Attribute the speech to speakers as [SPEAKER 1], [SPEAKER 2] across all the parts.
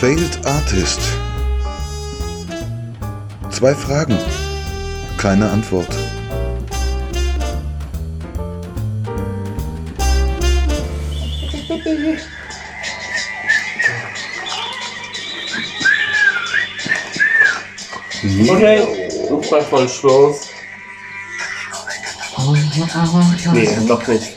[SPEAKER 1] Failed Artist. Zwei Fragen, keine Antwort.
[SPEAKER 2] Okay, mach mal Schluss. Nee, noch nicht.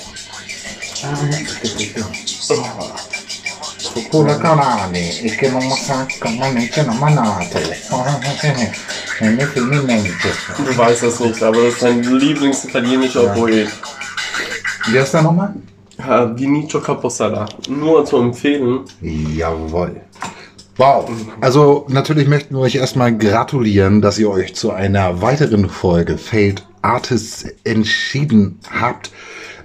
[SPEAKER 3] Cola canale e che non sacca ma c'è una manate. E ne finalmente.
[SPEAKER 2] Du weißt das nicht, aber das ist dein Lieblingsitalienischer
[SPEAKER 3] Ja.
[SPEAKER 2] Poet.
[SPEAKER 3] Wie heißt der nochmal?
[SPEAKER 2] Vinicio Capossela. Nur zu empfehlen.
[SPEAKER 3] Jawohl. Wow. Also natürlich möchten wir euch erstmal gratulieren, dass ihr euch zu einer weiteren Folge Failed Artists entschieden habt.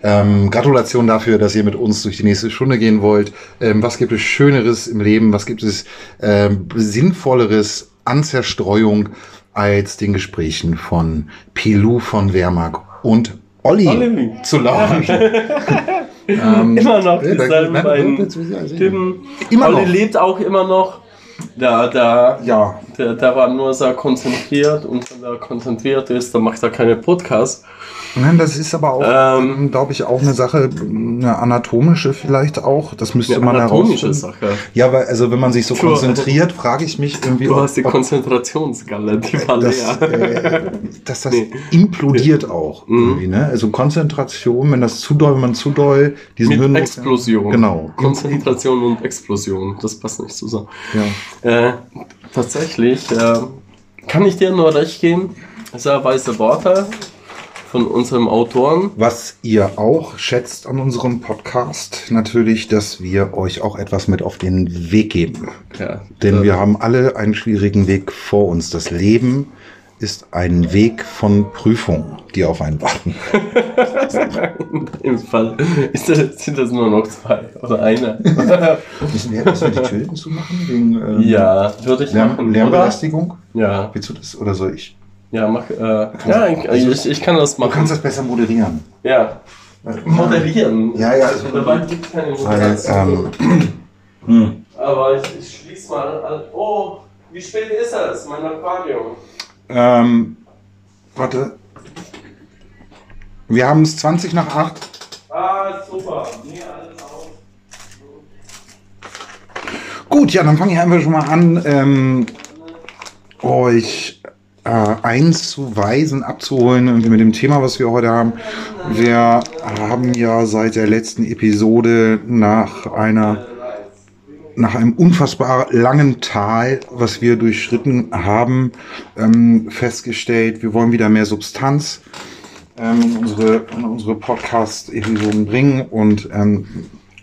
[SPEAKER 3] Ähm, Gratulation dafür, dass ihr mit uns durch die nächste Stunde gehen wollt. Ähm, was gibt es Schöneres im Leben? Was gibt es ähm, Sinnvolleres an Zerstreuung als den Gesprächen von Pilou von Wehrmark und Olli,
[SPEAKER 2] Olli.
[SPEAKER 3] zu lauschen? ähm,
[SPEAKER 2] Immer noch dieselben beiden. Typen.
[SPEAKER 3] Immer
[SPEAKER 2] Olli
[SPEAKER 3] noch.
[SPEAKER 2] lebt auch immer noch. Da, da,
[SPEAKER 3] Ja,
[SPEAKER 2] der, der war nur sehr konzentriert und wenn er konzentriert ist, dann macht er keine Podcasts.
[SPEAKER 3] Nein, das ist aber auch,
[SPEAKER 2] Ähm,
[SPEAKER 3] ähm, glaube ich, auch eine Sache, eine anatomische vielleicht auch. Das müsste
[SPEAKER 2] Eine
[SPEAKER 3] man
[SPEAKER 2] anatomische
[SPEAKER 3] herausfinden.
[SPEAKER 2] Sache.
[SPEAKER 3] Ja, weil also wenn man sich so
[SPEAKER 2] Du-
[SPEAKER 3] konzentriert, frage ich mich irgendwie,
[SPEAKER 2] Du hast die Konzentrationsgalle, die war
[SPEAKER 3] das,
[SPEAKER 2] leer.
[SPEAKER 3] äh, dass das
[SPEAKER 2] Nee.
[SPEAKER 3] implodiert auch
[SPEAKER 2] Mhm.
[SPEAKER 3] irgendwie, ne? Also Konzentration, wenn das zu doll, wenn man zu doll diesen
[SPEAKER 2] Mit
[SPEAKER 3] Hirn-
[SPEAKER 2] Explosion.
[SPEAKER 3] Genau.
[SPEAKER 2] Konzentration und Explosion. Das passt nicht zusammen.
[SPEAKER 3] Ja.
[SPEAKER 2] Äh, tatsächlich äh, kann ich dir nur recht geben. Sehr weise Worte von unserem Autoren.
[SPEAKER 3] Was ihr auch schätzt an unserem Podcast, natürlich, dass wir euch auch etwas mit auf den Weg geben.
[SPEAKER 2] Ja,
[SPEAKER 3] Denn wir haben alle einen schwierigen Weg vor uns. Das Leben ist ein Weg von Prüfungen, die auf einen warten.
[SPEAKER 2] In dem Fall ist das, sind das nur noch zwei oder eine.
[SPEAKER 3] Müssen wir, müssen wir die Türen zumachen? Wegen ähm,
[SPEAKER 2] ja, würde ich
[SPEAKER 3] Lärm,
[SPEAKER 2] machen. Oder?
[SPEAKER 3] Lärmbelästigung?
[SPEAKER 2] Ja,
[SPEAKER 3] Willst du das oder soll ich?
[SPEAKER 2] ja, mach. Äh, ja, ich, ich, ich kann das
[SPEAKER 3] Du
[SPEAKER 2] machen.
[SPEAKER 3] kannst das besser moderieren.
[SPEAKER 2] ja, moderieren.
[SPEAKER 3] Ja, ja, also-
[SPEAKER 2] Dabei gibt es keine Moderation.
[SPEAKER 3] ähm,
[SPEAKER 2] Aber ich, ich schließe mal an. Oh, wie spät ist es? Mein Aquarium.
[SPEAKER 3] Ähm, warte. Wir haben es 20 nach 8.
[SPEAKER 2] Ah, super. Nee, alles auf.
[SPEAKER 3] Gut, ja, dann fange ich einfach schon mal an, ähm, euch äh, einzuweisen, abzuholen irgendwie mit dem Thema, was wir heute haben. Wir haben ja seit der letzten Episode nach einer nach einem unfassbar langen Tal, was wir durchschritten haben, ähm, festgestellt, wir wollen wieder mehr Substanz ähm, in unsere, in unsere Podcast-Episoden bringen und, ähm,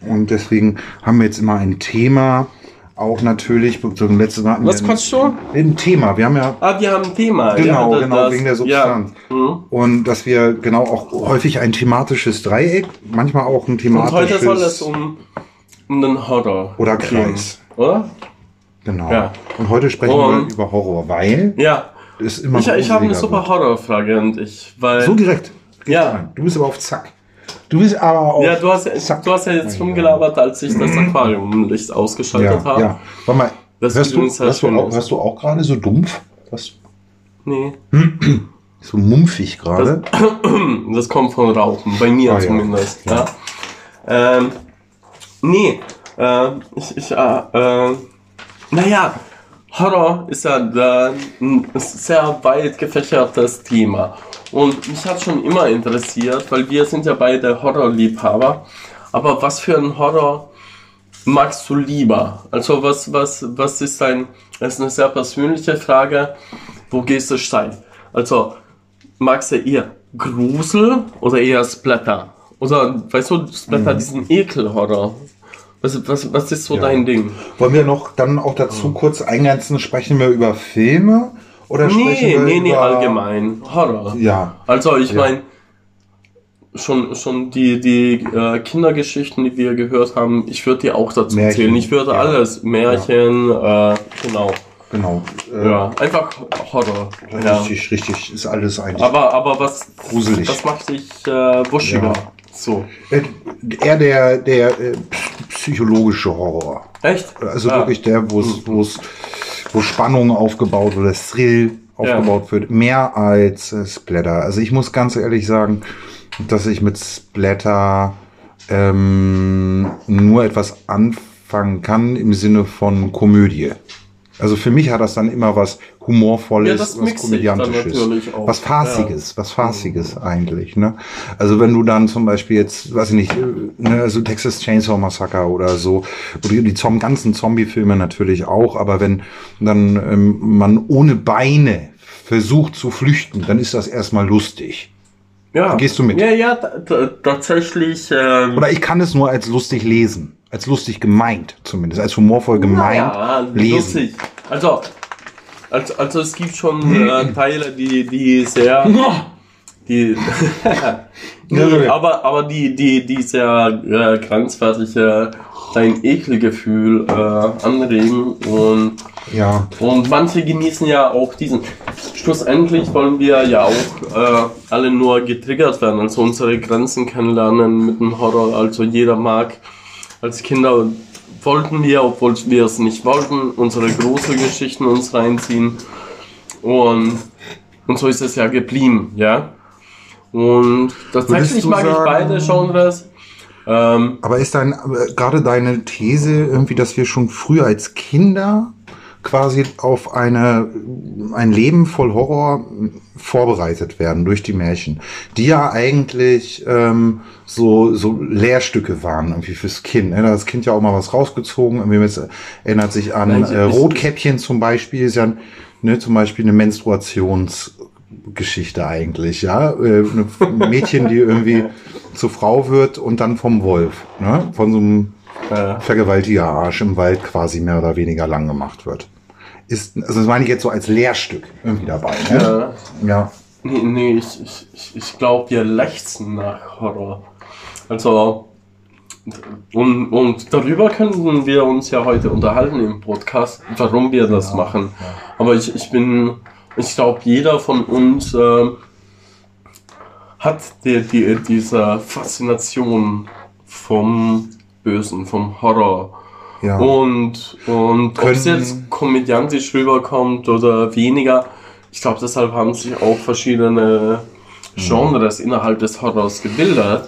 [SPEAKER 3] und deswegen haben wir jetzt immer ein Thema, auch natürlich, zum letzten Mal
[SPEAKER 2] Was
[SPEAKER 3] wir
[SPEAKER 2] kostet schon?
[SPEAKER 3] ein, Thema, wir haben ja
[SPEAKER 2] Ah, wir haben ein Thema.
[SPEAKER 3] Genau,
[SPEAKER 2] ja,
[SPEAKER 3] genau,
[SPEAKER 2] das-
[SPEAKER 3] wegen der Substanz.
[SPEAKER 2] Ja. Mhm.
[SPEAKER 3] und dass wir genau auch häufig ein thematisches Dreieck, manchmal auch ein
[SPEAKER 2] Und
[SPEAKER 3] thematisches
[SPEAKER 2] heute soll es um, um den Horror
[SPEAKER 3] oder. Kreis.
[SPEAKER 2] Oder?
[SPEAKER 3] Genau.
[SPEAKER 2] Ja.
[SPEAKER 3] Und heute sprechen
[SPEAKER 2] Und-
[SPEAKER 3] wir über Horror, weil
[SPEAKER 2] Ja.
[SPEAKER 3] es immer
[SPEAKER 2] Ich, ich habe eine super. Horrorfrage und ich, weil.
[SPEAKER 3] So direkt.
[SPEAKER 2] Ja.
[SPEAKER 3] rein. Du bist aber auf Zack. Du bist aber auf
[SPEAKER 2] ja, du hast, ja-
[SPEAKER 3] Zack.
[SPEAKER 2] du hast ja jetzt rumgelabert, als ich das Aquariumlicht ausgeschaltet
[SPEAKER 3] ja,
[SPEAKER 2] habe.
[SPEAKER 3] ja. Warte mal,
[SPEAKER 2] Das
[SPEAKER 3] hörst, du, hörst, du auch,
[SPEAKER 2] ist.
[SPEAKER 3] hörst du auch gerade so dumpf? Was?
[SPEAKER 2] Nee.
[SPEAKER 3] So mumpfig gerade?
[SPEAKER 2] Das kommt von Rauchen, bei mir
[SPEAKER 3] Ah,
[SPEAKER 2] zumindest.
[SPEAKER 3] Ja.
[SPEAKER 2] Ja. Ähm, nee, äh, ich, ich, äh, äh, naja, Horror ist ja da ein sehr weit gefächertes Thema. Und mich hat schon immer interessiert, weil wir sind ja beide Horrorliebhaber. Aber was für ein Horror magst du lieber? Also was, was, was ist dein, das ist eine sehr persönliche Frage, wo gehst du steil? Also magst du eher Grusel oder eher Splatter? Oder weißt du, Splatter, diesen Ekelhorror? Was, was, was ist so
[SPEAKER 3] Ja.
[SPEAKER 2] dein Ding?
[SPEAKER 3] Wollen wir noch dann auch dazu kurz eingrenzen, sprechen wir über Filme? Oder sprechen
[SPEAKER 2] Nee,
[SPEAKER 3] wir
[SPEAKER 2] nee, nee,
[SPEAKER 3] über...
[SPEAKER 2] allgemein. Horror.
[SPEAKER 3] Ja.
[SPEAKER 2] Also ich
[SPEAKER 3] Ja.
[SPEAKER 2] meine, schon, schon die, die äh, Kindergeschichten, die wir gehört haben, ich würde die auch dazu
[SPEAKER 3] Märchen,
[SPEAKER 2] zählen. Ich würde
[SPEAKER 3] ja.
[SPEAKER 2] alles, Märchen, äh, genau.
[SPEAKER 3] Genau. Äh,
[SPEAKER 2] Ja, einfach Horror. Ja.
[SPEAKER 3] Richtig, richtig. Ist alles eigentlich.
[SPEAKER 2] Aber, aber was,
[SPEAKER 3] Gruselig.
[SPEAKER 2] was macht dich äh, wuschiger? So.
[SPEAKER 3] Äh, eher der, der äh, psychologische Horror.
[SPEAKER 2] Echt?
[SPEAKER 3] Also
[SPEAKER 2] Ja.
[SPEAKER 3] wirklich der, wo es, wo es, wo Spannung aufgebaut oder Thrill aufgebaut wird, mehr als äh, Splatter. Also ich muss ganz ehrlich sagen, dass ich mit Splatter ähm, nur etwas anfangen kann im Sinne von Komödie. Also für mich hat das dann immer was humorvolles,
[SPEAKER 2] Ja,
[SPEAKER 3] was komödiantisches,
[SPEAKER 2] natürlich auch.
[SPEAKER 3] was farciges, was farciges eigentlich. Ne? Also wenn du dann zum Beispiel jetzt, weiß ich nicht, äh, ne, so Texas Chainsaw Massacre oder so, oder die Zom ganzen Zombie-Filme natürlich auch, aber wenn dann ähm, man ohne Beine versucht zu flüchten, dann ist das erstmal lustig.
[SPEAKER 2] Ja.
[SPEAKER 3] Gehst du mit?
[SPEAKER 2] Ja, ja, ta- ta- tatsächlich. Ähm,
[SPEAKER 3] Oder ich kann es nur als lustig lesen, als lustig gemeint zumindest, als humorvoll gemeint
[SPEAKER 2] ja,
[SPEAKER 3] lesen.
[SPEAKER 2] lustig. Also, also, also es gibt schon äh, Teile, die, die sehr. Die, aber, aber die, die, die sehr äh, grenzwertige, dein Ekelgefühl äh, anregen und
[SPEAKER 3] Ja,
[SPEAKER 2] Und manche genießen ja auch diesen. Schlussendlich wollen wir ja auch äh, alle nur getriggert werden, also unsere Grenzen kennenlernen mit dem Horror. Also jeder mag als Kinder wollten wir, obwohl wir es nicht wollten, unsere Gruselgeschichten uns reinziehen. Und, und so ist es ja geblieben, ja. Und tatsächlich mag ich
[SPEAKER 3] sagen-
[SPEAKER 2] beide Genres. Ähm,
[SPEAKER 3] aber ist dein, äh, gerade deine These irgendwie, dass wir schon früher als Kinder quasi auf eine, ein Leben voll Horror vorbereitet werden durch die Märchen, die ja eigentlich ähm, so, so Lehrstücke waren irgendwie fürs Kind. Ne? Da hat das Kind ja auch mal was rausgezogen. Irgendwie mit, erinnert sich an äh, Rotkäppchen zum Beispiel, ist ja ne, zum Beispiel eine Menstruationsgeschichte eigentlich, ja. Äh, Ein Mädchen, die irgendwie zur Frau wird und dann vom Wolf, ne? Von so einem
[SPEAKER 2] äh,
[SPEAKER 3] Vergewaltigerarsch im Wald quasi mehr oder weniger lang gemacht wird. Ist, also das meine ich jetzt so als Lehrstück irgendwie dabei. Ne?
[SPEAKER 2] äh,
[SPEAKER 3] Ja.
[SPEAKER 2] Nee, nee ich, ich, ich, glaube, wir lechzen nach Horror. Also, und, und darüber könnten wir uns ja heute unterhalten im Podcast, warum wir das machen. Aber ich, ich bin, ich glaube, jeder von uns ähm, hat die, die, diese Faszination vom Bösen, vom Horror.
[SPEAKER 3] Ja.
[SPEAKER 2] Und, und ob es jetzt komödiantisch rüberkommt oder weniger, ich glaube, deshalb haben sich auch verschiedene Genres innerhalb des Horrors gebildet.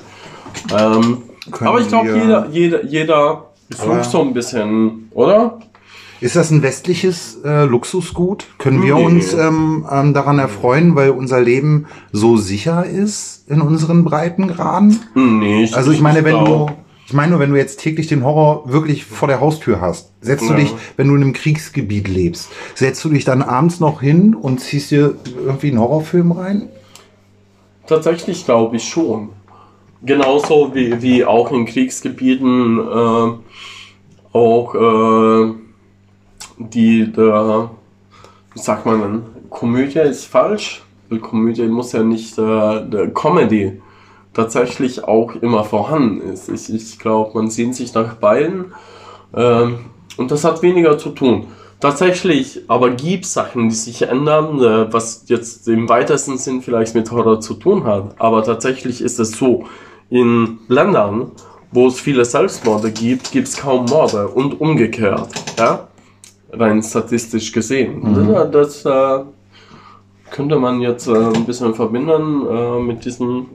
[SPEAKER 2] Ähm, aber ich glaube, jeder, jeder, jeder sucht so ein bisschen, oder?
[SPEAKER 3] Ist das ein westliches äh, Luxusgut? Können wir
[SPEAKER 2] Nee.
[SPEAKER 3] uns ähm, ähm, daran erfreuen, weil unser Leben so sicher ist in unseren Breitengraden?
[SPEAKER 2] Hm, Nee, ich,
[SPEAKER 3] Also ich meine, wenn du,
[SPEAKER 2] glaub-
[SPEAKER 3] ich meine nur, wenn du jetzt täglich den Horror wirklich vor der Haustür hast, setzt du
[SPEAKER 2] Ja.
[SPEAKER 3] dich, wenn du in einem Kriegsgebiet lebst, setzt du dich dann abends noch hin und ziehst dir irgendwie einen Horrorfilm rein?
[SPEAKER 2] Tatsächlich glaube ich schon. Genauso wie, wie auch in Kriegsgebieten äh, auch äh, die, der, wie sagt man denn, Komödie ist falsch, Komödie muss ja nicht äh, Comedy tatsächlich auch immer vorhanden ist. Ich, ich glaube, man sehnt sich nach beiden ähm, und das hat weniger zu tun. Tatsächlich, aber gibt Sachen, die sich ändern, äh, was jetzt im weitesten Sinn vielleicht mit Horror zu tun hat. Aber tatsächlich ist es so, in Ländern, wo es viele Selbstmorde gibt, gibt es kaum Morde und umgekehrt. Ja? Rein statistisch gesehen. Ja, Das äh, könnte man jetzt äh, ein bisschen verbinden äh, mit diesem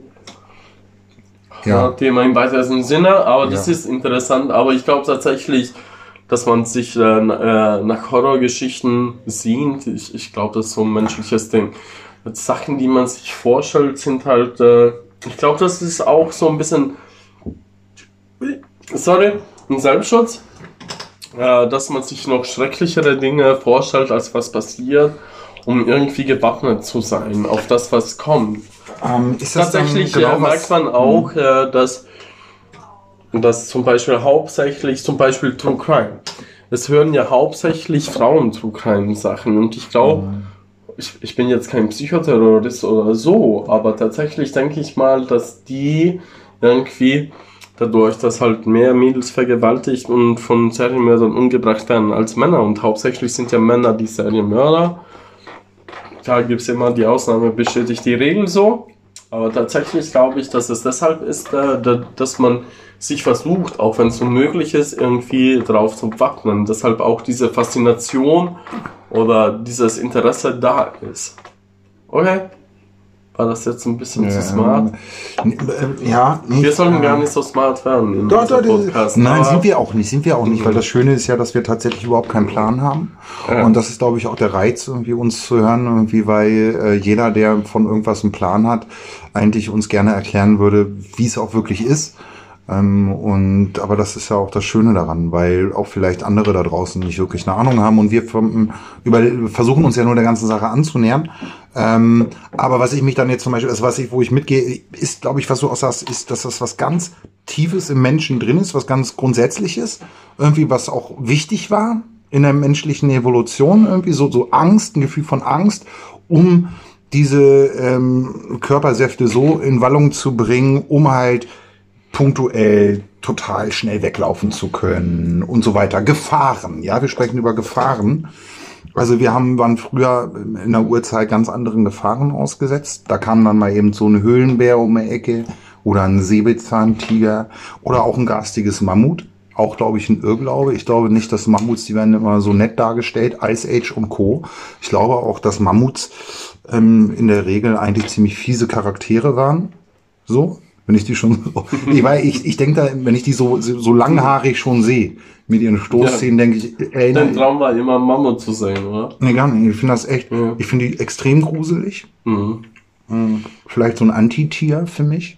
[SPEAKER 3] Ja.
[SPEAKER 2] Thema im weitesten Sinne, aber das
[SPEAKER 3] Ja.
[SPEAKER 2] ist interessant. Aber ich glaube tatsächlich, dass man sich äh, äh, nach Horrorgeschichten sehnt. Ich, ich glaube, das ist so ein menschliches Ding. Sachen, die man sich vorstellt, sind halt. Äh, ich glaube, das ist auch so ein bisschen. Sorry, ein Selbstschutz. Äh, dass man sich noch schrecklichere Dinge vorstellt, als was passiert, um irgendwie gewappnet zu sein auf das, was kommt.
[SPEAKER 3] Ähm,
[SPEAKER 2] Tatsächlich
[SPEAKER 3] genau
[SPEAKER 2] äh, merkt man auch, äh, dass, dass zum Beispiel hauptsächlich, zum Beispiel True Crime. Es hören ja hauptsächlich Frauen True Crime Sachen und ich glaube, ich, ich bin jetzt kein Psychoterrorist oder so, aber tatsächlich denke ich mal, dass die irgendwie dadurch, dass halt mehr Mädels vergewaltigt und von Serienmördern umgebracht werden als Männer und hauptsächlich sind ja Männer die Serienmörder. Da gibt es immer die Ausnahme, bestätigt die Regel so. Aber tatsächlich glaube ich, dass es deshalb ist, äh, da- dass man sich versucht, auch wenn es unmöglich ist, irgendwie drauf zu wappnen. Deshalb auch diese Faszination oder dieses Interesse da ist. Okay? War das jetzt ein bisschen zu smart?
[SPEAKER 3] N- äh, Ja, nicht,
[SPEAKER 2] Wir sollten
[SPEAKER 3] äh,
[SPEAKER 2] gar nicht so smart werden in
[SPEAKER 3] Doch, doch,
[SPEAKER 2] Podcast.
[SPEAKER 3] Nein, sind wir auch nicht, sind wir auch nicht, weil das Schöne ist ja, dass wir tatsächlich überhaupt keinen Plan haben.
[SPEAKER 2] Ja.
[SPEAKER 3] Und das ist, glaube ich, auch der Reiz, irgendwie uns zu hören, irgendwie, weil äh, jeder, der von irgendwas einen Plan hat, eigentlich uns gerne erklären würde, wie es auch wirklich ist. Ähm, und aber das ist ja auch das Schöne daran, weil auch vielleicht andere da draußen nicht wirklich eine Ahnung haben und wir über, versuchen uns ja nur der ganzen Sache anzunähern. Ähm, aber was ich mich dann jetzt zum Beispiel, also was ich, wo ich mitgehe, ist, glaube ich, was du auch sagst, ist, dass das was ganz Tiefes im Menschen drin ist, was ganz Grundsätzliches, irgendwie was auch wichtig war in der menschlichen Evolution, irgendwie so, so Angst, ein Gefühl von Angst, um diese ähm, Körpersäfte so in Wallung zu bringen, um halt punktuell total schnell weglaufen zu können und so weiter. Gefahren, ja, wir sprechen über Gefahren. Also wir haben, waren früher in der Urzeit ganz anderen Gefahren ausgesetzt. Da kam dann mal eben so ein Höhlenbär um die Ecke oder ein Säbelzahntiger oder auch ein garstiges Mammut. Auch, glaube ich, ein Irrglaube. Ich glaube nicht, dass Mammuts, die werden immer so nett dargestellt, Ice Age und Co. Ich glaube auch, dass Mammuts ähm, in der Regel eigentlich ziemlich fiese Charaktere waren. So, wenn ich die schon so. Ich, weiß, ich, ich denke da, wenn ich die so, so langhaarig schon sehe, mit ihren Stoßzähnen, denke ich, ey,
[SPEAKER 2] Dein Traum war immer Mammut zu sein, oder?
[SPEAKER 3] nee, gar nicht. Ich finde das echt,
[SPEAKER 2] Ja.
[SPEAKER 3] ich finde die extrem gruselig.
[SPEAKER 2] Mhm.
[SPEAKER 3] Vielleicht so ein Antitier für mich.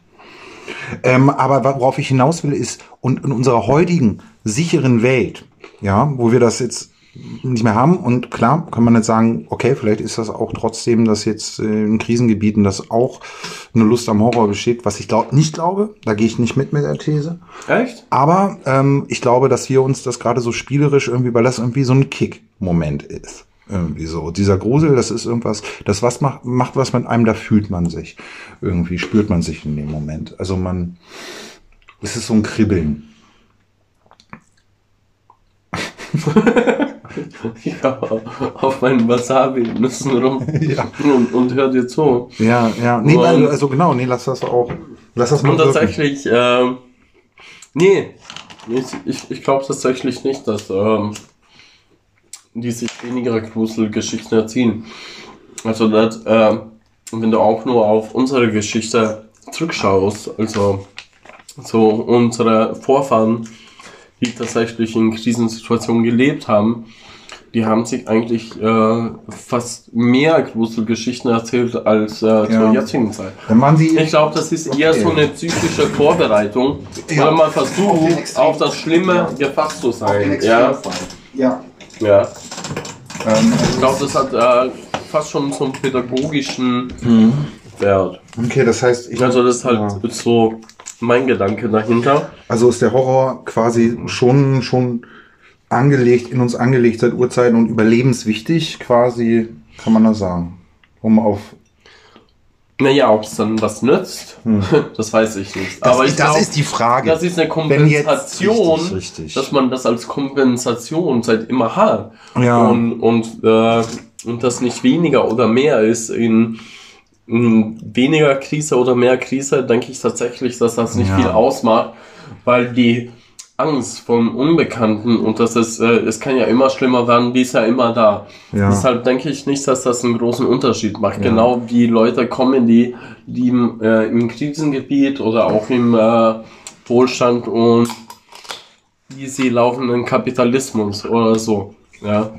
[SPEAKER 3] Ähm, aber worauf ich hinaus will, ist, und in unserer heutigen sicheren Welt, ja, wo wir das jetzt nicht mehr haben, und klar, kann man jetzt sagen, okay, vielleicht ist das auch trotzdem, dass jetzt äh, in Krisengebieten das auch eine Lust am Horror besteht, was ich glaub, nicht glaube, da gehe ich nicht mit mit der These.
[SPEAKER 2] Echt?
[SPEAKER 3] Aber ähm, ich glaube, dass wir uns das gerade so spielerisch irgendwie, weil das irgendwie so ein Kick-Moment ist. Irgendwie so. Dieser Grusel, das ist irgendwas, das was macht, macht was mit einem, da fühlt man sich. Irgendwie spürt man sich in dem Moment. Also man, es ist so ein Kribbeln.
[SPEAKER 2] Ja, auf meinen Wasabi-Nüssen rum
[SPEAKER 3] Ja.
[SPEAKER 2] und, und hör dir zu.
[SPEAKER 3] Ja, ja. Nee,
[SPEAKER 2] Und-
[SPEAKER 3] also genau, nee, lass das auch. Lass das mal
[SPEAKER 2] Und
[SPEAKER 3] wirken.
[SPEAKER 2] tatsächlich, ähm, nee, ich, ich, ich glaube tatsächlich nicht, dass ähm, die sich weniger Gruselgeschichten erziehen. Also, das, ähm, wenn du auch nur auf unsere Geschichte zurückschaust, also so unsere Vorfahren, die tatsächlich in Krisensituationen gelebt haben, die haben sich eigentlich äh, fast mehr Gruselgeschichten erzählt als äh,
[SPEAKER 3] Ja.
[SPEAKER 2] zur jetzigen Zeit. Ich glaube, das ist eher so eine psychische Vorbereitung,
[SPEAKER 3] Ja.
[SPEAKER 2] weil man
[SPEAKER 3] Auf
[SPEAKER 2] versucht,
[SPEAKER 3] Extrem-
[SPEAKER 2] auf das Schlimme
[SPEAKER 3] Ja.
[SPEAKER 2] gefasst zu
[SPEAKER 3] auf
[SPEAKER 2] sein. Ja.
[SPEAKER 3] Ja.
[SPEAKER 2] ja.
[SPEAKER 3] Ähm,
[SPEAKER 2] Ich glaube, das hat äh, fast schon so einen pädagogischen Wert.
[SPEAKER 3] okay, das heißt, ich.
[SPEAKER 2] Also das ist halt so mein Gedanke dahinter.
[SPEAKER 3] Also ist der Horror quasi schon, schon angelegt, in uns angelegt seit Urzeiten und überlebenswichtig, quasi, kann man das sagen. Um auf.
[SPEAKER 2] Naja, ob es dann was nützt, das weiß ich nicht.
[SPEAKER 3] Das,
[SPEAKER 2] Aber ich
[SPEAKER 3] das
[SPEAKER 2] glaub,
[SPEAKER 3] ist die Frage.
[SPEAKER 2] das ist eine Kompensation,
[SPEAKER 3] richtig, richtig.
[SPEAKER 2] dass man das als Kompensation seit immer hat.
[SPEAKER 3] Ja.
[SPEAKER 2] Und, und, äh, und das nicht weniger oder mehr ist in, in weniger Krise oder mehr Krise, denke ich tatsächlich, dass das nicht
[SPEAKER 3] Ja.
[SPEAKER 2] viel ausmacht, weil die Angst vom Unbekannten und das ist, äh, es kann ja immer schlimmer werden, die ist ja immer da.
[SPEAKER 3] Ja.
[SPEAKER 2] Deshalb denke ich nicht, dass das einen großen Unterschied macht. Genau wie Leute kommen, die, die im, äh, im Krisengebiet oder auch im äh, Wohlstand und wie sie laufen im Kapitalismus oder so. Ja.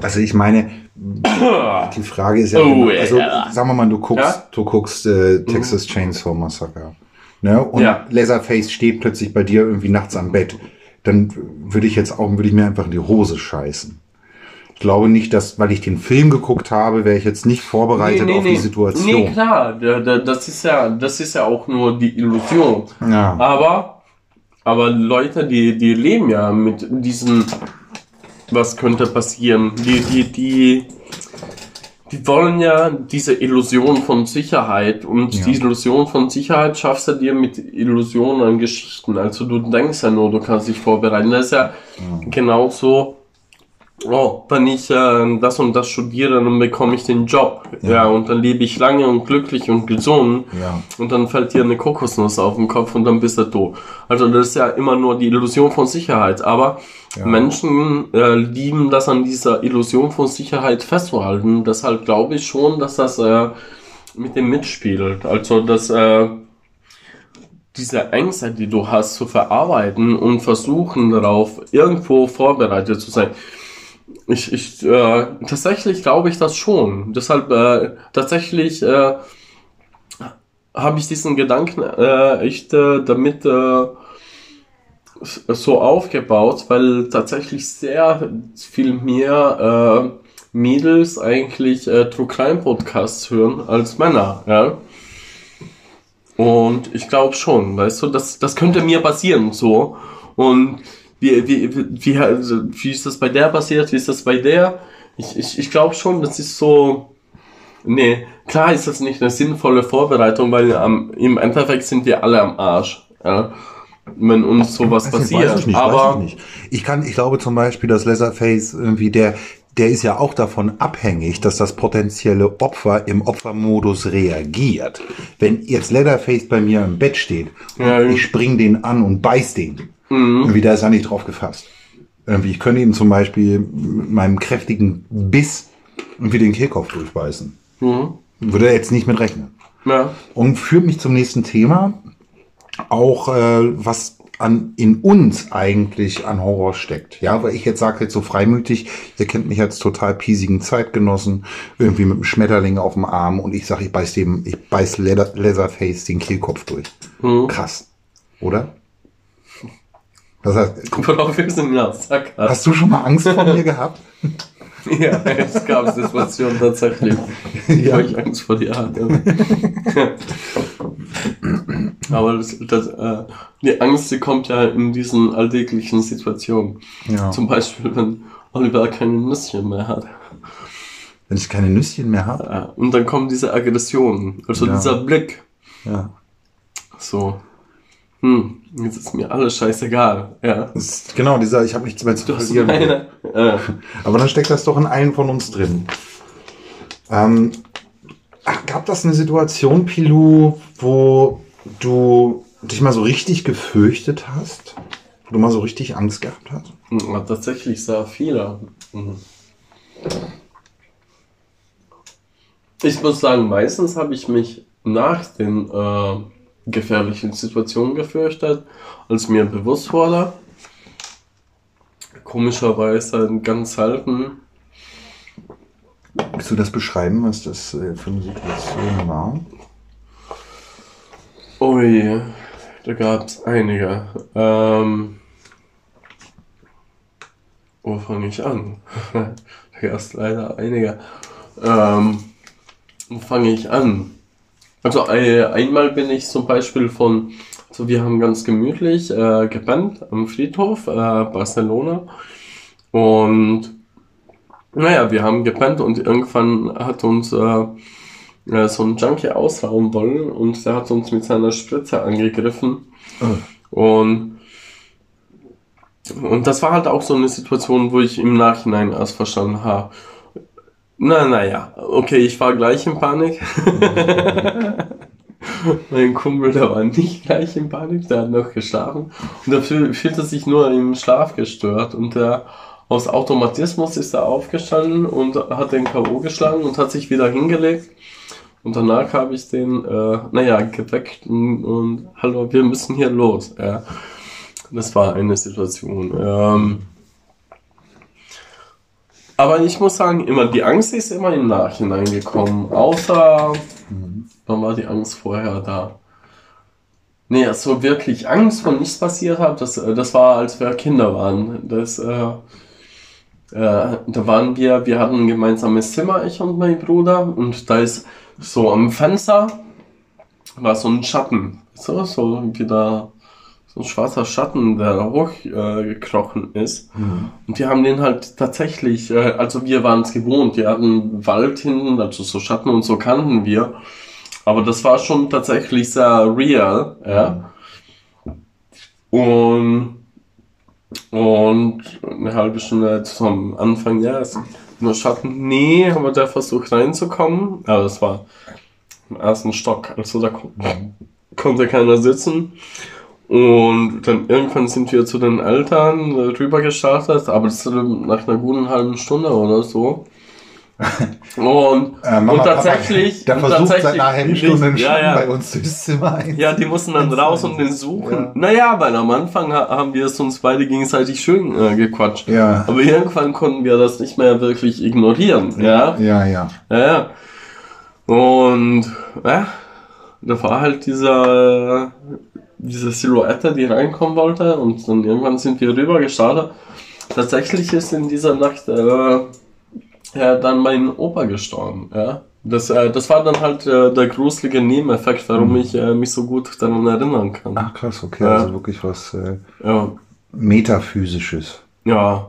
[SPEAKER 3] Also ich meine, die Frage ist ja,
[SPEAKER 2] Oh,
[SPEAKER 3] also
[SPEAKER 2] yeah.
[SPEAKER 3] sagen wir mal, du guckst,
[SPEAKER 2] Ja?
[SPEAKER 3] du guckst äh, Texas Chainsaw Massacre. Ne? Und
[SPEAKER 2] Ja.
[SPEAKER 3] Leatherface steht plötzlich bei dir irgendwie nachts am Bett. Dann würde ich jetzt auch, würde ich mir einfach in die Hose scheißen. Ich glaube nicht, dass, weil ich den Film geguckt habe, wäre ich jetzt nicht vorbereitet auf die Situation.
[SPEAKER 2] Nee, klar, da- da- das ist ja, das ist ja auch nur die Illusion.
[SPEAKER 3] Ja.
[SPEAKER 2] Aber, aber Leute, die, die leben ja mit diesen, was könnte passieren, die, die, die, die wollen ja diese Illusion von Sicherheit und
[SPEAKER 3] Ja.
[SPEAKER 2] die Illusion von Sicherheit schaffst du dir mit Illusionen an Geschichten. Also du denkst ja nur, du kannst dich vorbereiten. Das ist ja genauso oh, wenn ich äh, das und das studiere, dann bekomme ich den Job. Ja.
[SPEAKER 3] Ja.
[SPEAKER 2] und dann lebe ich lange und glücklich und gesund.
[SPEAKER 3] Ja.
[SPEAKER 2] Und dann fällt dir eine Kokosnuss auf den Kopf und dann bist du tot. Also das ist ja immer nur die Illusion von Sicherheit. Aber
[SPEAKER 3] Ja.
[SPEAKER 2] Menschen äh, lieben das an dieser Illusion von Sicherheit festzuhalten. Deshalb glaube ich schon, dass das äh, mit dem mitspielt. Also dass äh, diese Ängste, die du hast, zu verarbeiten und versuchen darauf irgendwo vorbereitet zu sein. Ich, ich äh, tatsächlich glaube ich das schon. Deshalb äh, tatsächlich äh, habe ich diesen Gedanken äh, echt äh, damit äh, so aufgebaut, weil tatsächlich sehr viel mehr äh, Mädels eigentlich äh, True Crime Podcasts hören als Männer, ja. Und ich glaube schon, weißt du, das, das könnte mir passieren, so. Und wie, wie, wie, also, wie ist das bei der passiert, wie ist das bei der? Ich, ich, ich glaube schon, das ist so, nee, klar ist das nicht eine sinnvolle Vorbereitung, weil am, im Endeffekt sind wir alle am Arsch, ja. Wenn uns sowas
[SPEAKER 3] Weiß
[SPEAKER 2] passiert.
[SPEAKER 3] weiß ich nicht,
[SPEAKER 2] aber,
[SPEAKER 3] ich nicht. Ich kann, ich glaube zum Beispiel, dass Leatherface irgendwie der, der ist ja auch davon abhängig, dass das potenzielle Opfer im Opfermodus reagiert. Wenn jetzt Leatherface bei mir im Bett steht
[SPEAKER 2] ja.
[SPEAKER 3] ich spring den an und beiß den,
[SPEAKER 2] Mhm.
[SPEAKER 3] irgendwie, da ist er nicht drauf gefasst. Irgendwie, ich könnte ihm zum Beispiel mit meinem kräftigen Biss irgendwie den Kehlkopf durchbeißen.
[SPEAKER 2] Mhm.
[SPEAKER 3] Würde er jetzt nicht mit rechnen.
[SPEAKER 2] Ja.
[SPEAKER 3] Und führt mich zum nächsten Thema. Auch äh, was an, in uns eigentlich an Horror steckt. Ja, weil ich jetzt sage jetzt so freimütig, ihr kennt mich als total piesigen Zeitgenossen, irgendwie mit einem Schmetterling auf dem Arm und ich sage, ich beiß dem, ich beiß Leather, Leatherface den Kehlkopf durch.
[SPEAKER 2] Mhm.
[SPEAKER 3] Krass. Oder? Das heißt,
[SPEAKER 2] Worauf wir sind ja Sack.
[SPEAKER 3] hast du schon mal Angst vor mir gehabt?
[SPEAKER 2] Ja, es gab Situationen tatsächlich,
[SPEAKER 3] Ja.
[SPEAKER 2] wo ich Angst vor dir hatte. Aber das, das, äh, die Angst, die kommt ja in diesen alltäglichen Situationen.
[SPEAKER 3] Ja.
[SPEAKER 2] Zum Beispiel, wenn Oliver keine Nüsschen mehr hat.
[SPEAKER 3] Wenn ich keine Nüsschen mehr habe.
[SPEAKER 2] Ja, und dann kommen diese Aggressionen, also
[SPEAKER 3] Ja.
[SPEAKER 2] dieser Blick.
[SPEAKER 3] Ja.
[SPEAKER 2] So, hm, jetzt ist mir alles scheißegal. Ja.
[SPEAKER 3] Ist, genau, dieser, ich habe nichts mehr zu
[SPEAKER 2] Du hast
[SPEAKER 3] verlieren.
[SPEAKER 2] meine, äh,
[SPEAKER 3] Aber dann steckt das doch in allen von uns drin. Ähm, ach, gab das eine Situation, Pilou, wo du dich mal so richtig gefürchtet hast? Wo du mal so richtig Angst gehabt hast?
[SPEAKER 2] Ja, tatsächlich sehr viele. Mhm. Ich muss sagen, meistens habe ich mich nach den äh, gefährlichen Situationen gefürchtet, als mir bewusst wurde. Komischerweise ganz selten.
[SPEAKER 3] Willst du das beschreiben, was das äh, für eine Situation war?
[SPEAKER 2] Ui, da gab es einige. Ähm, wo fange ich an? da gab es leider einige. Ähm, wo fange ich an? Also äh, einmal bin ich zum Beispiel von, also wir haben ganz gemütlich äh, gepennt am Friedhof äh, Barcelona und naja, wir haben gepennt und irgendwann hat uns äh, äh, so ein Junkie ausrauben wollen und der hat uns mit seiner Spritze angegriffen. Und, und das war halt auch so eine Situation, wo ich im Nachhinein erst verstanden habe. Na, naja, okay, ich war gleich in Panik. mein Kumpel, der war nicht gleich in Panik, der hat noch geschlafen. Und der fühl, fühlte sich nur im Schlaf gestört. Und der aus Automatismus ist er aufgestanden und hat den K.O. geschlagen und hat sich wieder hingelegt. Und danach habe ich den, äh, naja, geweckt und, und hallo, wir müssen hier los. Ja. Das war eine Situation. Ähm, aber ich muss sagen, immer die Angst ist immer im Nachhinein gekommen. Außer, wann war die Angst vorher da? Nee, so wirklich Angst, wo nichts passiert hat, das, äh, das war, als wir Kinder waren. Das, äh, äh, da waren wir, wir hatten ein gemeinsames Zimmer, ich und mein Bruder, und da ist so am Fenster war so ein Schatten, so, so wieder so ein schwarzer Schatten, der da hochgekrochen äh, ist. Und wir haben den halt tatsächlich, äh, also wir waren es gewohnt, wir hatten Wald hinten, also so Schatten und so kannten wir. Aber das war schon tatsächlich sehr real, ja. Und Und eine halbe Stunde zum Anfang, ja, ist nur Schatten. Nee, aber der versucht reinzukommen. Aber es war im ersten Stock, also da ko konnte keiner sitzen. Und dann irgendwann sind wir zu den Eltern rüber gestartet, aber das ist nach einer guten halben Stunde oder so. Und,
[SPEAKER 3] Äh, Mama,
[SPEAKER 2] und
[SPEAKER 3] Papa,
[SPEAKER 2] tatsächlich.
[SPEAKER 3] der
[SPEAKER 2] und
[SPEAKER 3] versucht seit
[SPEAKER 2] tatsächlich-
[SPEAKER 3] einer halben Stunde einen
[SPEAKER 2] ja, ja.
[SPEAKER 3] bei uns durchs Zimmer ein.
[SPEAKER 2] Ja, die mussten dann raus und den suchen.
[SPEAKER 3] Ja.
[SPEAKER 2] Naja, weil am Anfang ha haben wir es uns beide gegenseitig schön äh, gequatscht.
[SPEAKER 3] Ja.
[SPEAKER 2] Aber irgendwann konnten wir das nicht mehr wirklich ignorieren. Ja,
[SPEAKER 3] Ja, ja.
[SPEAKER 2] ja. ja. Und ja, da war halt dieser, diese Silhouette, die reinkommen wollte. Und dann irgendwann sind wir rüber gestartet. Tatsächlich ist in dieser Nacht äh, ja, dann mein Opa gestorben. Ja. Das, äh, das war dann halt äh, der gruselige Nebeneffekt, warum ich äh, mich so gut daran erinnern kann.
[SPEAKER 3] Ach krass, okay, also wirklich was äh,
[SPEAKER 2] Ja,
[SPEAKER 3] Metaphysisches.
[SPEAKER 2] ja.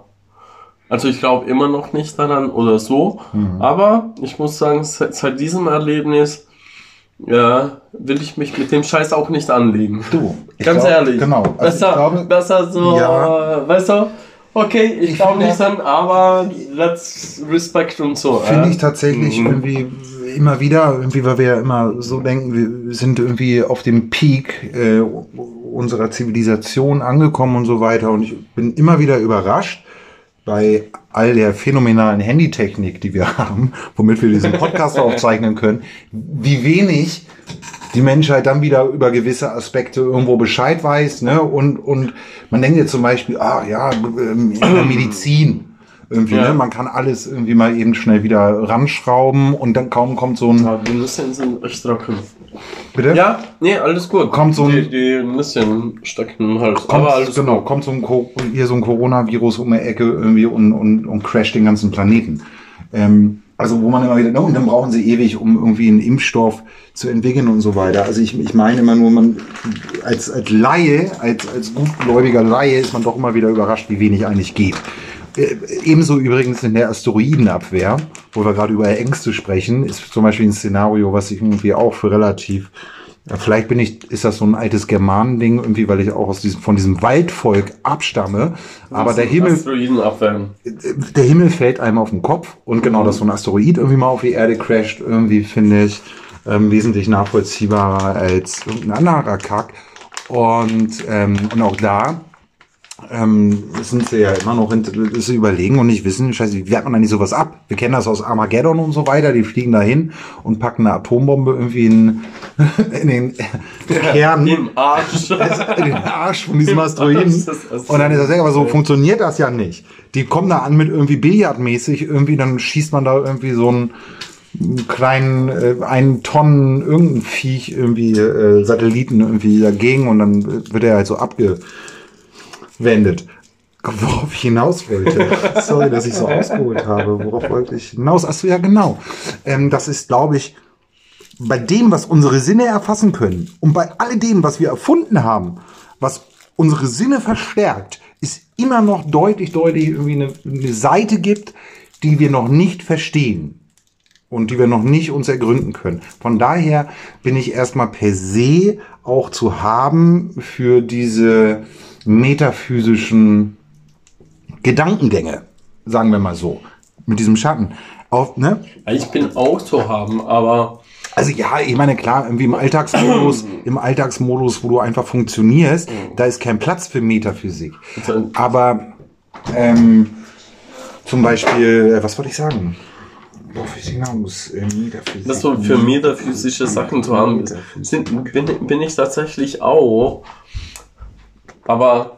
[SPEAKER 2] Also ich glaube immer noch nicht daran oder so, aber ich muss sagen, seit, seit diesem Erlebnis ja, will ich mich mit dem Scheiß auch nicht anlegen.
[SPEAKER 3] Du,
[SPEAKER 2] Ganz
[SPEAKER 3] glaub-
[SPEAKER 2] ehrlich.
[SPEAKER 3] Genau. Also
[SPEAKER 2] besser,
[SPEAKER 3] glaube,
[SPEAKER 2] besser so,
[SPEAKER 3] Ja.
[SPEAKER 2] äh, weißt du, okay, ich,
[SPEAKER 3] Ich
[SPEAKER 2] glaube nicht an, aber let's respect und so.
[SPEAKER 3] finde
[SPEAKER 2] ja.
[SPEAKER 3] ich tatsächlich
[SPEAKER 2] Mhm.
[SPEAKER 3] irgendwie immer wieder, irgendwie, weil wir ja immer so denken, wir sind irgendwie auf dem Peak äh, unserer Zivilisation angekommen und so weiter. Und ich bin immer wieder überrascht bei all der phänomenalen Handytechnik, die wir haben, womit wir diesen Podcast aufzeichnen können, wie wenig die Menschheit dann wieder über gewisse Aspekte irgendwo Bescheid weiß. Ne? Und, und man denkt jetzt zum Beispiel, ah ja, ähm, in der Medizin. Irgendwie,
[SPEAKER 2] Ja.
[SPEAKER 3] ne? Man kann alles irgendwie mal eben schnell wieder ranschrauben und dann kaum kommt so ein.
[SPEAKER 2] Ja, Nüsschen sind echt trocken.
[SPEAKER 3] Bitte?
[SPEAKER 2] Ja, nee, alles gut.
[SPEAKER 3] Kommt so ein-
[SPEAKER 2] die, die Nüsschen stecken im Hals.
[SPEAKER 3] Kommt,
[SPEAKER 2] aber alles
[SPEAKER 3] genau, kommt so ein, hier so ein Coronavirus um die Ecke irgendwie und, und, und crasht den ganzen Planeten. Ähm, also wo man immer wieder, no, und dann brauchen sie ewig, um irgendwie einen Impfstoff zu entwickeln und so weiter. Also ich, ich meine immer nur, man als, als Laie, als, als gutgläubiger Laie ist man doch immer wieder überrascht, wie wenig eigentlich geht. Äh, Ebenso übrigens in der Asteroidenabwehr, wo wir gerade über Ängste sprechen, ist zum Beispiel ein Szenario, was ich irgendwie auch für relativ vielleicht bin ich, ist das so ein altes Germanending, irgendwie, weil ich auch aus diesem, von diesem Waldvolk abstamme. Aber der Himmel,
[SPEAKER 2] abwehren.
[SPEAKER 3] der Himmel fällt einem auf den Kopf und genau, dass so ein Asteroid irgendwie mal auf die Erde crasht, irgendwie finde ich ähm, wesentlich nachvollziehbarer als irgendein anderer Kack. Und, ähm, und auch da ähm, sind sie ja immer noch in, sie überlegen und nicht wissen, scheiße, wie wehrt man eigentlich sowas ab? Wir kennen das aus Armageddon und so weiter, die fliegen dahin und packen eine Atombombe irgendwie in, in den Kern
[SPEAKER 2] Im Arsch.
[SPEAKER 3] in den Arsch von diesem
[SPEAKER 2] Im
[SPEAKER 3] Asteroiden.
[SPEAKER 2] Arsch.
[SPEAKER 3] Und dann ist das ja, aber so funktioniert das ja nicht. Die kommen da an mit irgendwie Billardmäßig, irgendwie, dann schießt man da irgendwie so einen kleinen, äh, einen Tonnen irgendein Viech, irgendwie äh, Satelliten irgendwie dagegen und dann wird er halt so abgewendet. Worauf ich hinaus wollte. Sorry, dass ich so ausgeholt habe. Worauf wollte ich hinaus? Achso, ja, genau. Ähm, das ist, glaube ich, bei dem, was unsere Sinne erfassen können und bei alledem, was wir erfunden haben, was unsere Sinne verstärkt, ist immer noch deutlich, deutlich irgendwie eine, eine Seite gibt, die wir noch nicht verstehen und die wir noch nicht uns ergründen können. Von daher bin ich erstmal per se auch zu haben für diese metaphysischen Gedankengänge, sagen wir mal so, mit diesem Schatten. Auf, ne?
[SPEAKER 2] Ich bin auch zu haben, aber
[SPEAKER 3] Also ja, ich meine, klar, irgendwie im Alltagsmodus, im Alltagsmodus, wo du einfach funktionierst, da ist kein Platz für Metaphysik. Aber ähm, zum Beispiel, äh, was wollte ich sagen? Hinaus? Äh,
[SPEAKER 2] das so für metaphysische Sachen zu haben, sind, bin, bin ich tatsächlich auch. Aber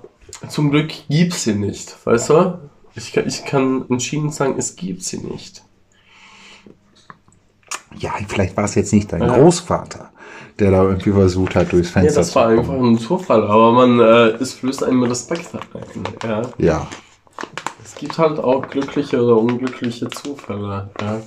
[SPEAKER 2] zum Glück gibt sie nicht, weißt du? Ich kann, ich kann entschieden sagen, es gibt sie nicht.
[SPEAKER 3] Ja, vielleicht war es jetzt nicht dein
[SPEAKER 2] Ja.
[SPEAKER 3] Großvater, der da irgendwie versucht hat, durchs
[SPEAKER 2] Ja,
[SPEAKER 3] Fenster
[SPEAKER 2] das war
[SPEAKER 3] zu
[SPEAKER 2] einfach
[SPEAKER 3] kommen.
[SPEAKER 2] ein Zufall, aber man, äh, es flößt einem Respekt ein. Ja.
[SPEAKER 3] Ja.
[SPEAKER 2] Es gibt halt auch glückliche oder unglückliche Zufälle. Ja.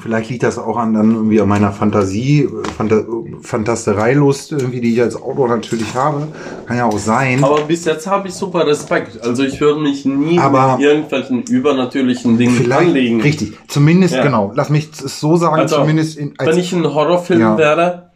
[SPEAKER 3] Vielleicht liegt das auch an dann irgendwie an meiner Fantasie, äh, Fanta Fantastereilust, irgendwie, die ich als Autor natürlich habe. Kann ja auch sein.
[SPEAKER 2] Aber bis jetzt habe ich super Respekt. Also ich würde mich nie
[SPEAKER 3] Aber-
[SPEAKER 2] mit irgendwelchen übernatürlichen Dingen
[SPEAKER 3] Vielleicht,
[SPEAKER 2] anlegen.
[SPEAKER 3] richtig. Zumindest,
[SPEAKER 2] Ja.
[SPEAKER 3] genau. Lass mich es so sagen,
[SPEAKER 2] Also,
[SPEAKER 3] zumindest in, als,
[SPEAKER 2] Wenn ich ein Horrorfilm
[SPEAKER 3] Ja.
[SPEAKER 2] wäre,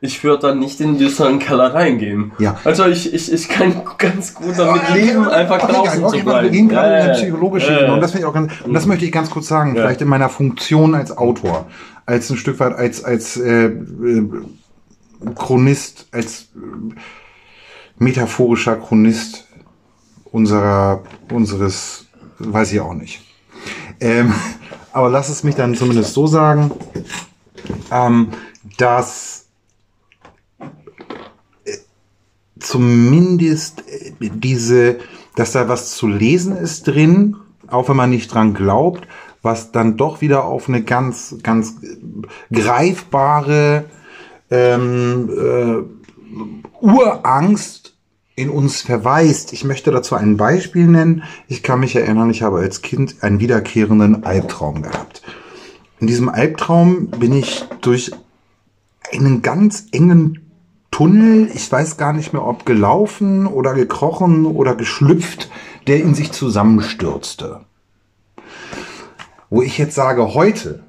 [SPEAKER 2] ich würde dann nicht in diesen Keller reingehen.
[SPEAKER 3] Ja.
[SPEAKER 2] Also ich, ich, ich kann ganz gut damit leben, einfach
[SPEAKER 3] Okay,
[SPEAKER 2] draußen
[SPEAKER 3] okay,
[SPEAKER 2] zu
[SPEAKER 3] wir
[SPEAKER 2] bleiben.
[SPEAKER 3] gehen gerade in
[SPEAKER 2] Ja,
[SPEAKER 3] eine
[SPEAKER 2] ja,
[SPEAKER 3] psychologische
[SPEAKER 2] ja.
[SPEAKER 3] Und das, ich auch ganz, und das möchte ich ganz kurz sagen, vielleicht in meiner Funktion als Autor, als ein Stück weit als, als äh, äh, Chronist, als äh, metaphorischer Chronist unserer, unseres, weiß ich auch nicht. Ähm, aber lass es mich dann zumindest so sagen, ähm, dass äh, zumindest äh, diese, dass da was zu lesen ist drin, auch wenn man nicht dran glaubt, was dann doch wieder auf eine ganz, ganz äh, greifbare ähm, äh, Urangst in uns verweist. Ich möchte dazu ein Beispiel nennen. Ich kann mich erinnern, ich habe als Kind einen wiederkehrenden Albtraum gehabt. In diesem Albtraum bin ich durch einen ganz engen Tunnel, ich weiß gar nicht mehr, ob gelaufen oder gekrochen oder geschlüpft, der in sich zusammenstürzte. Wo ich jetzt sage, heute,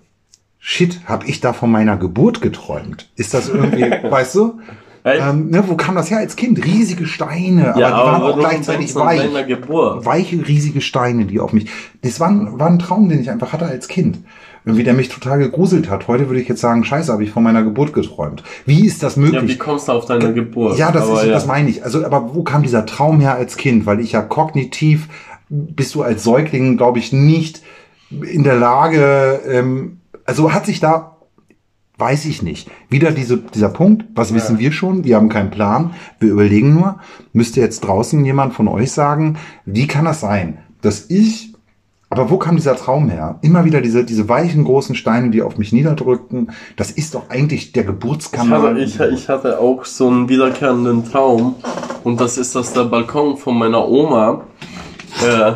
[SPEAKER 3] shit, habe ich da von meiner Geburt geträumt? Ist das irgendwie, weißt du? Ähm, ne, wo kam das her als Kind? Riesige Steine, aber
[SPEAKER 2] Ja,
[SPEAKER 3] die waren
[SPEAKER 2] aber
[SPEAKER 3] auch gleichzeitig weich weiche, riesige Steine, die auf mich. Das war war ein Traum, den ich einfach hatte als Kind. Irgendwie, der mich total gegruselt hat. Heute würde ich jetzt sagen, scheiße, habe ich von meiner Geburt geträumt. Wie ist das
[SPEAKER 2] Ja, wie
[SPEAKER 3] möglich?
[SPEAKER 2] kommst du auf deine Geburt?
[SPEAKER 3] Ja, das, ist,
[SPEAKER 2] ja.
[SPEAKER 3] das meine ich. Also, aber wo kam dieser Traum her als Kind? Weil ich ja kognitiv bist du als Säugling, glaube ich, nicht in der Lage, ähm, also hat sich da Weiß ich nicht. Wieder diese, dieser Punkt, was wissen wir schon? Wir haben keinen Plan. Wir überlegen nur, müsste jetzt draußen jemand von euch sagen, wie kann das sein, dass ich, aber wo kam dieser Traum her? Immer wieder diese, diese weichen großen Steine, die auf mich niederdrückten. Das ist doch eigentlich der
[SPEAKER 2] Ich
[SPEAKER 3] Geburtskanal.
[SPEAKER 2] hatte, ich, ich hatte auch so einen wiederkehrenden Traum und das ist, dass der Balkon von meiner Oma äh,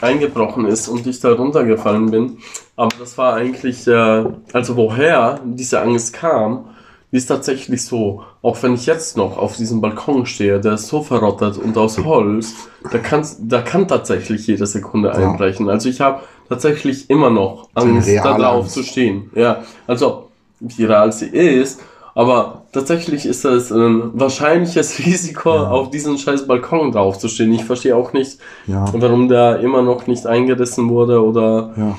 [SPEAKER 2] eingebrochen ist und ich da runtergefallen bin. Aber das war eigentlich, äh, also woher diese Angst kam, die ist tatsächlich so, auch wenn ich jetzt noch auf diesem Balkon stehe, der ist so verrottet und aus Holz, da, kann's, da kann tatsächlich jede Sekunde
[SPEAKER 3] Ja.
[SPEAKER 2] einbrechen. Also ich habe tatsächlich immer noch Angst, da drauf zu stehen. Ja, also wie real sie ist, aber tatsächlich ist das ein wahrscheinliches Risiko,
[SPEAKER 3] Ja.
[SPEAKER 2] auf diesen scheiß Balkon drauf zu stehen. Ich verstehe auch nicht,
[SPEAKER 3] Ja.
[SPEAKER 2] warum der immer noch nicht eingerissen wurde oder
[SPEAKER 3] Ja.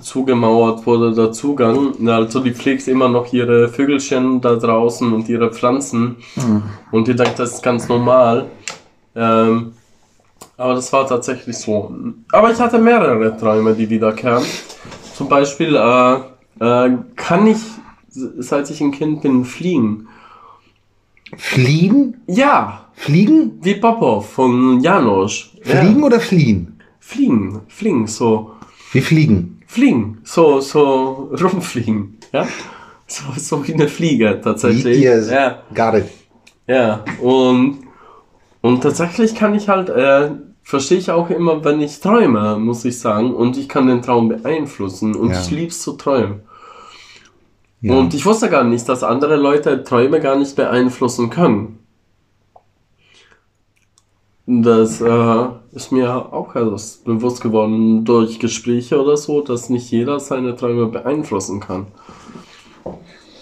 [SPEAKER 2] Zugemauert wurde, der Zugang. Also die pflegt immer noch ihre Vögelchen da draußen und ihre Pflanzen.
[SPEAKER 3] Mhm.
[SPEAKER 2] Und die denkt, das ist ganz normal. Ähm, aber das war tatsächlich so. Aber ich hatte mehrere Träume, die wiederkehren. Zum Beispiel äh, äh, kann ich, seit ich ein Kind bin, fliegen.
[SPEAKER 3] Fliegen?
[SPEAKER 2] Ja,
[SPEAKER 3] Fliegen?
[SPEAKER 2] wie Popov von Janusz.
[SPEAKER 3] Fliegen
[SPEAKER 2] Ja.
[SPEAKER 3] oder fliehen?
[SPEAKER 2] Fliegen, fliegen, so.
[SPEAKER 3] Wie fliegen?
[SPEAKER 2] Fliegen, so, so rumfliegen, ja. So, so wie eine Fliege, tatsächlich. Ja,
[SPEAKER 3] got it.
[SPEAKER 2] ja. Und, und tatsächlich kann ich halt, äh, verstehe ich auch immer, wenn ich träume, muss ich sagen. Und ich kann den Traum beeinflussen. Und
[SPEAKER 3] Ja.
[SPEAKER 2] ich lieb's zu träumen.
[SPEAKER 3] Ja.
[SPEAKER 2] Und ich wusste gar nicht, dass andere Leute Träume gar nicht beeinflussen können. Das äh, ist mir auch erst bewusst geworden durch Gespräche oder so, dass nicht jeder seine Träume beeinflussen kann.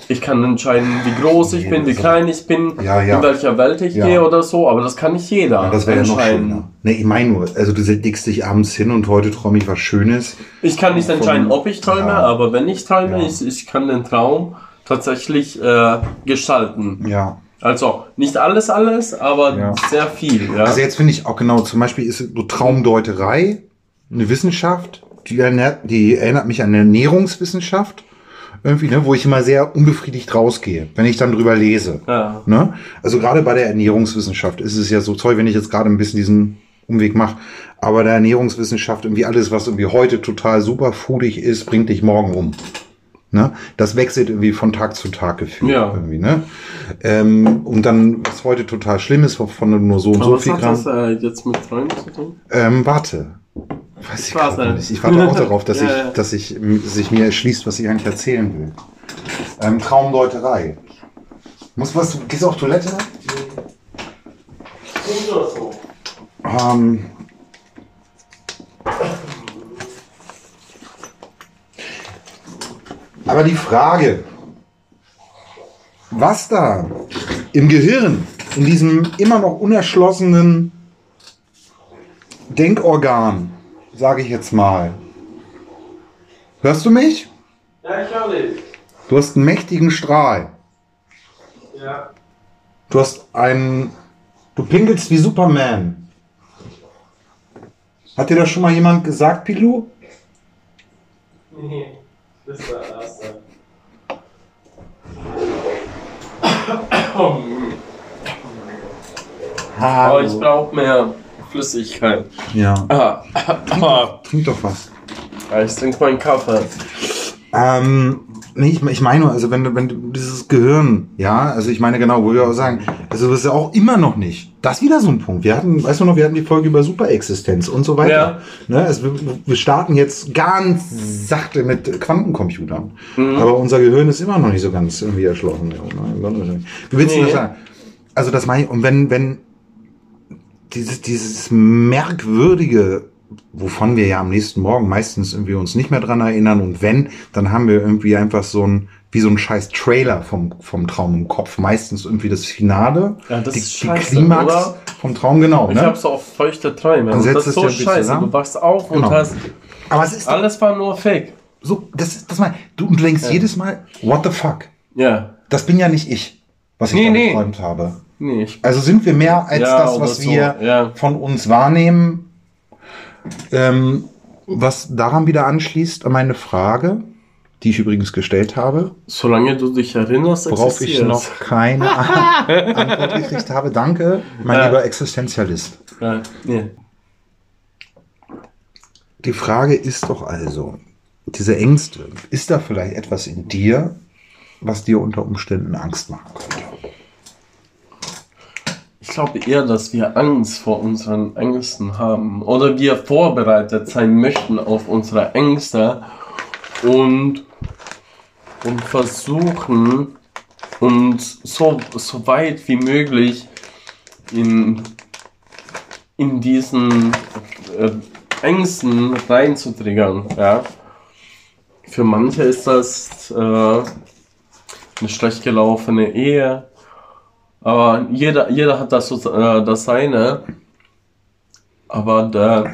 [SPEAKER 2] Ich kann entscheiden, wie groß ich
[SPEAKER 3] Nee,
[SPEAKER 2] bin, wie
[SPEAKER 3] das-
[SPEAKER 2] klein ich bin,
[SPEAKER 3] Ja, ja.
[SPEAKER 2] in welcher Welt ich
[SPEAKER 3] Ja.
[SPEAKER 2] gehe oder so, aber das kann nicht jeder
[SPEAKER 3] Ja, das wäre ja noch
[SPEAKER 2] entscheiden.
[SPEAKER 3] schöner. Ne, ich meine nur, also du legst dich abends hin und heute träume ich was Schönes.
[SPEAKER 2] Ich kann nicht entscheiden, ob ich träume, aber wenn ich träume, ich, ich kann den Traum tatsächlich äh, gestalten.
[SPEAKER 3] Ja.
[SPEAKER 2] Also nicht alles, alles, aber
[SPEAKER 3] Ja.
[SPEAKER 2] sehr viel. Ja?
[SPEAKER 3] Also jetzt finde ich auch genau, zum Beispiel ist so Traumdeuterei eine Wissenschaft, die erinnert, die erinnert mich an eine Ernährungswissenschaft. Irgendwie, ne, wo ich immer sehr unbefriedigt rausgehe, wenn ich dann drüber lese.
[SPEAKER 2] ja.
[SPEAKER 3] Ne? Also gerade bei der Ernährungswissenschaft ist es ja so, sorry, wenn ich jetzt gerade ein bisschen diesen Umweg mache, aber der Ernährungswissenschaft irgendwie alles, was irgendwie heute total superfoodig ist, bringt dich morgen um. Ne? Das wechselt irgendwie von Tag zu Tag gefühlt.
[SPEAKER 2] Ja.
[SPEAKER 3] Irgendwie, ne? ähm, und dann, was heute total schlimm ist, wovon du nur so und
[SPEAKER 2] Aber
[SPEAKER 3] so
[SPEAKER 2] was
[SPEAKER 3] viel
[SPEAKER 2] hat
[SPEAKER 3] Gramm.
[SPEAKER 2] das äh, jetzt mit Träumen zu tun?
[SPEAKER 3] Ähm, warte. Weiß ich
[SPEAKER 2] Warte.
[SPEAKER 3] gerade nicht. Ich warte auch darauf, dass,
[SPEAKER 2] Ja,
[SPEAKER 3] ich,
[SPEAKER 2] ja.
[SPEAKER 3] dass ich, sich mir erschließt, was ich eigentlich erzählen will. Ähm, Traumdeuterei. Muss was, gehst du auf Toilette?
[SPEAKER 2] So.
[SPEAKER 3] Ähm, aber die Frage, was da im Gehirn, in diesem immer noch unerschlossenen Denkorgan, sage ich jetzt mal. Hörst du mich?
[SPEAKER 2] Ja, ich höre dich.
[SPEAKER 3] Du hast einen mächtigen Strahl.
[SPEAKER 2] Ja.
[SPEAKER 3] Du hast einen. Du pinkelst wie Superman. Hat dir das schon mal jemand gesagt, Pilu?
[SPEAKER 2] Nee, das ist der erste. Aber ich brauche mehr Flüssigkeit.
[SPEAKER 3] Ja.
[SPEAKER 2] Ah, ah,
[SPEAKER 3] Trink doch was.
[SPEAKER 2] ich trinke meinen Kaffee.
[SPEAKER 3] Ähm, nee, ich, ich meine, nur, also wenn du, wenn du dieses Gehirn, ja, also ich meine genau, wo wir auch sagen, also das ist ja auch immer noch nicht. Das ist wieder so ein Punkt. Wir hatten, weißt du noch, wir hatten die Folge über Superexistenz und so weiter.
[SPEAKER 2] Ja.
[SPEAKER 3] Ne, also wir, wir starten jetzt ganz sachte mit Quantencomputern.
[SPEAKER 2] Mhm.
[SPEAKER 3] Aber unser Gehirn ist immer noch nicht so ganz irgendwie erschlossen. Wie willst du
[SPEAKER 2] Nee.
[SPEAKER 3] das sagen? Also das meine ich, und wenn, wenn dieses, dieses merkwürdige, wovon wir ja am nächsten Morgen meistens irgendwie uns nicht mehr dran erinnern und wenn, dann haben wir irgendwie einfach so ein, wie so ein scheiß Trailer vom, vom Traum im Kopf. Meistens irgendwie das Finale,
[SPEAKER 2] Ja, das
[SPEAKER 3] die,
[SPEAKER 2] ist
[SPEAKER 3] die
[SPEAKER 2] scheiße,
[SPEAKER 3] Klimax
[SPEAKER 2] oder?
[SPEAKER 3] vom Traum, genau.
[SPEAKER 2] Ich
[SPEAKER 3] Ne?
[SPEAKER 2] so oft feuchte Träume.
[SPEAKER 3] Dann
[SPEAKER 2] Und
[SPEAKER 3] setzt
[SPEAKER 2] das
[SPEAKER 3] es
[SPEAKER 2] ist so scheiße.
[SPEAKER 3] zusammen.
[SPEAKER 2] Du wachst auf und
[SPEAKER 3] Genau.
[SPEAKER 2] hast.
[SPEAKER 3] Aber es ist
[SPEAKER 2] Alles war nur Fake.
[SPEAKER 3] so, das ist, das mal, du, du denkst jedes Mal, what the fuck?
[SPEAKER 2] Ja.
[SPEAKER 3] Das bin ja nicht ich, was ich
[SPEAKER 2] Nee,
[SPEAKER 3] geträumt habe.
[SPEAKER 2] Nee.
[SPEAKER 3] Also sind wir mehr als
[SPEAKER 2] Ja,
[SPEAKER 3] das, was
[SPEAKER 2] so,
[SPEAKER 3] wir
[SPEAKER 2] ja.
[SPEAKER 3] von uns wahrnehmen. Ähm, was daran wieder anschließt an meine Frage, die ich übrigens gestellt habe,
[SPEAKER 2] Solange du dich erinnerst,
[SPEAKER 3] worauf ich noch keine Antwort gekriegt habe. Danke, mein
[SPEAKER 2] Ja.
[SPEAKER 3] lieber Existenzialist.
[SPEAKER 2] Ja, nee.
[SPEAKER 3] Die Frage ist doch also, diese Ängste, ist da vielleicht etwas in dir, was dir unter Umständen Angst machen könnte?
[SPEAKER 2] Ich glaube eher, dass wir Angst vor unseren Ängsten haben. Oder wir vorbereitet sein möchten auf unsere Ängste und, und versuchen, uns so, so weit wie möglich in, in diesen äh, Ängsten reinzutriggern. Ja? Für manche ist das äh, eine schlecht gelaufene Ehe. Aber jeder, jeder hat das, äh, das seine. Aber da,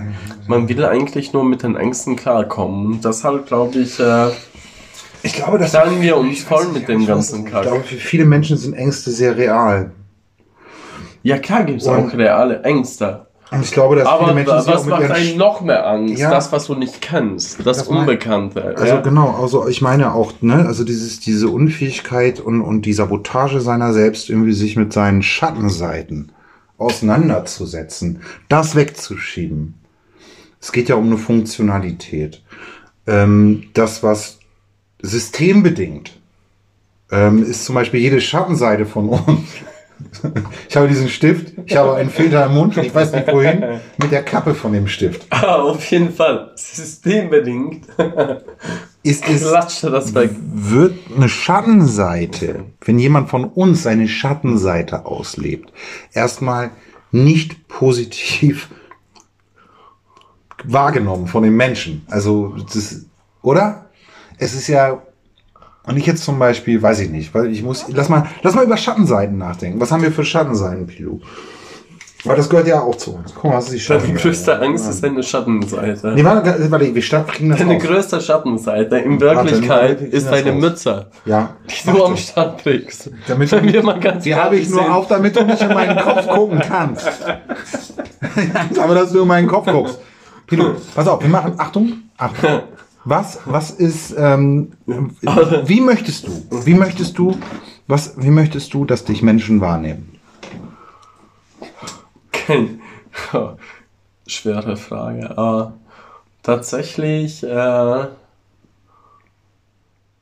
[SPEAKER 2] man will eigentlich nur mit den Ängsten klarkommen. Und deshalb glaube ich, äh,
[SPEAKER 3] Ich glaube, das
[SPEAKER 2] Sagen wir uns voll mit dem ganzen
[SPEAKER 3] Ich
[SPEAKER 2] Kack.
[SPEAKER 3] glaube, für viele Menschen sind Ängste sehr real.
[SPEAKER 2] ja klar gibt es auch reale Ängste.
[SPEAKER 3] Und ich glaube, dass
[SPEAKER 2] Aber
[SPEAKER 3] viele Menschen
[SPEAKER 2] was
[SPEAKER 3] mit
[SPEAKER 2] macht einem noch mehr Angst?
[SPEAKER 3] Ja.
[SPEAKER 2] Das, was du nicht kennst. Das,
[SPEAKER 3] Das mein-
[SPEAKER 2] Unbekannte.
[SPEAKER 3] Also
[SPEAKER 2] ja.
[SPEAKER 3] genau, also ich meine auch, ne, also dieses, diese Unfähigkeit und, und die Sabotage seiner selbst, irgendwie sich mit seinen Schattenseiten auseinanderzusetzen, das wegzuschieben. Es geht ja um eine Funktionalität. Ähm, das, was systembedingt ähm, ist zum Beispiel jede Schattenseite von uns. Ich habe diesen Stift, ich habe einen Filter im Mund, ich weiß nicht wohin, mit der Kappe von dem Stift.
[SPEAKER 2] Ah, auf jeden Fall. Systembedingt.
[SPEAKER 3] Ist es
[SPEAKER 2] das weg.
[SPEAKER 3] wird eine Schattenseite, wenn jemand von uns seine Schattenseite auslebt, erstmal nicht positiv wahrgenommen von den Menschen. Also, das, oder? Es ist ja, und ich jetzt zum Beispiel, weiß ich nicht, weil ich muss, lass mal, lass mal über Schattenseiten nachdenken. Was haben wir für Schattenseiten, Pilu? Weil das gehört ja auch zu uns. Guck mal, was ist die
[SPEAKER 2] Deine
[SPEAKER 3] Schattenseite?
[SPEAKER 2] größte Angst ist deine Schattenseite.
[SPEAKER 3] Nee, warte, warte, wir kriegen das
[SPEAKER 2] Deine
[SPEAKER 3] auf.
[SPEAKER 2] größte Schattenseite in
[SPEAKER 3] Warte,
[SPEAKER 2] Wirklichkeit
[SPEAKER 3] wir kriegen
[SPEAKER 2] ist deine. Mütze,
[SPEAKER 3] Ja.
[SPEAKER 2] die du am Start trägst.
[SPEAKER 3] Damit
[SPEAKER 2] Wenn wir mal ganz
[SPEAKER 3] Die habe ich nur auf, damit du nicht in meinen Kopf gucken kannst. Aber dass du in meinen Kopf guckst. Pilo, pass auf, wir machen, Achtung, Achtung. Was, was ist, ähm, wie möchtest du, wie möchtest du, was, wie möchtest du, dass dich Menschen wahrnehmen?
[SPEAKER 2] Okay. Schwere Frage. Aber tatsächlich, äh,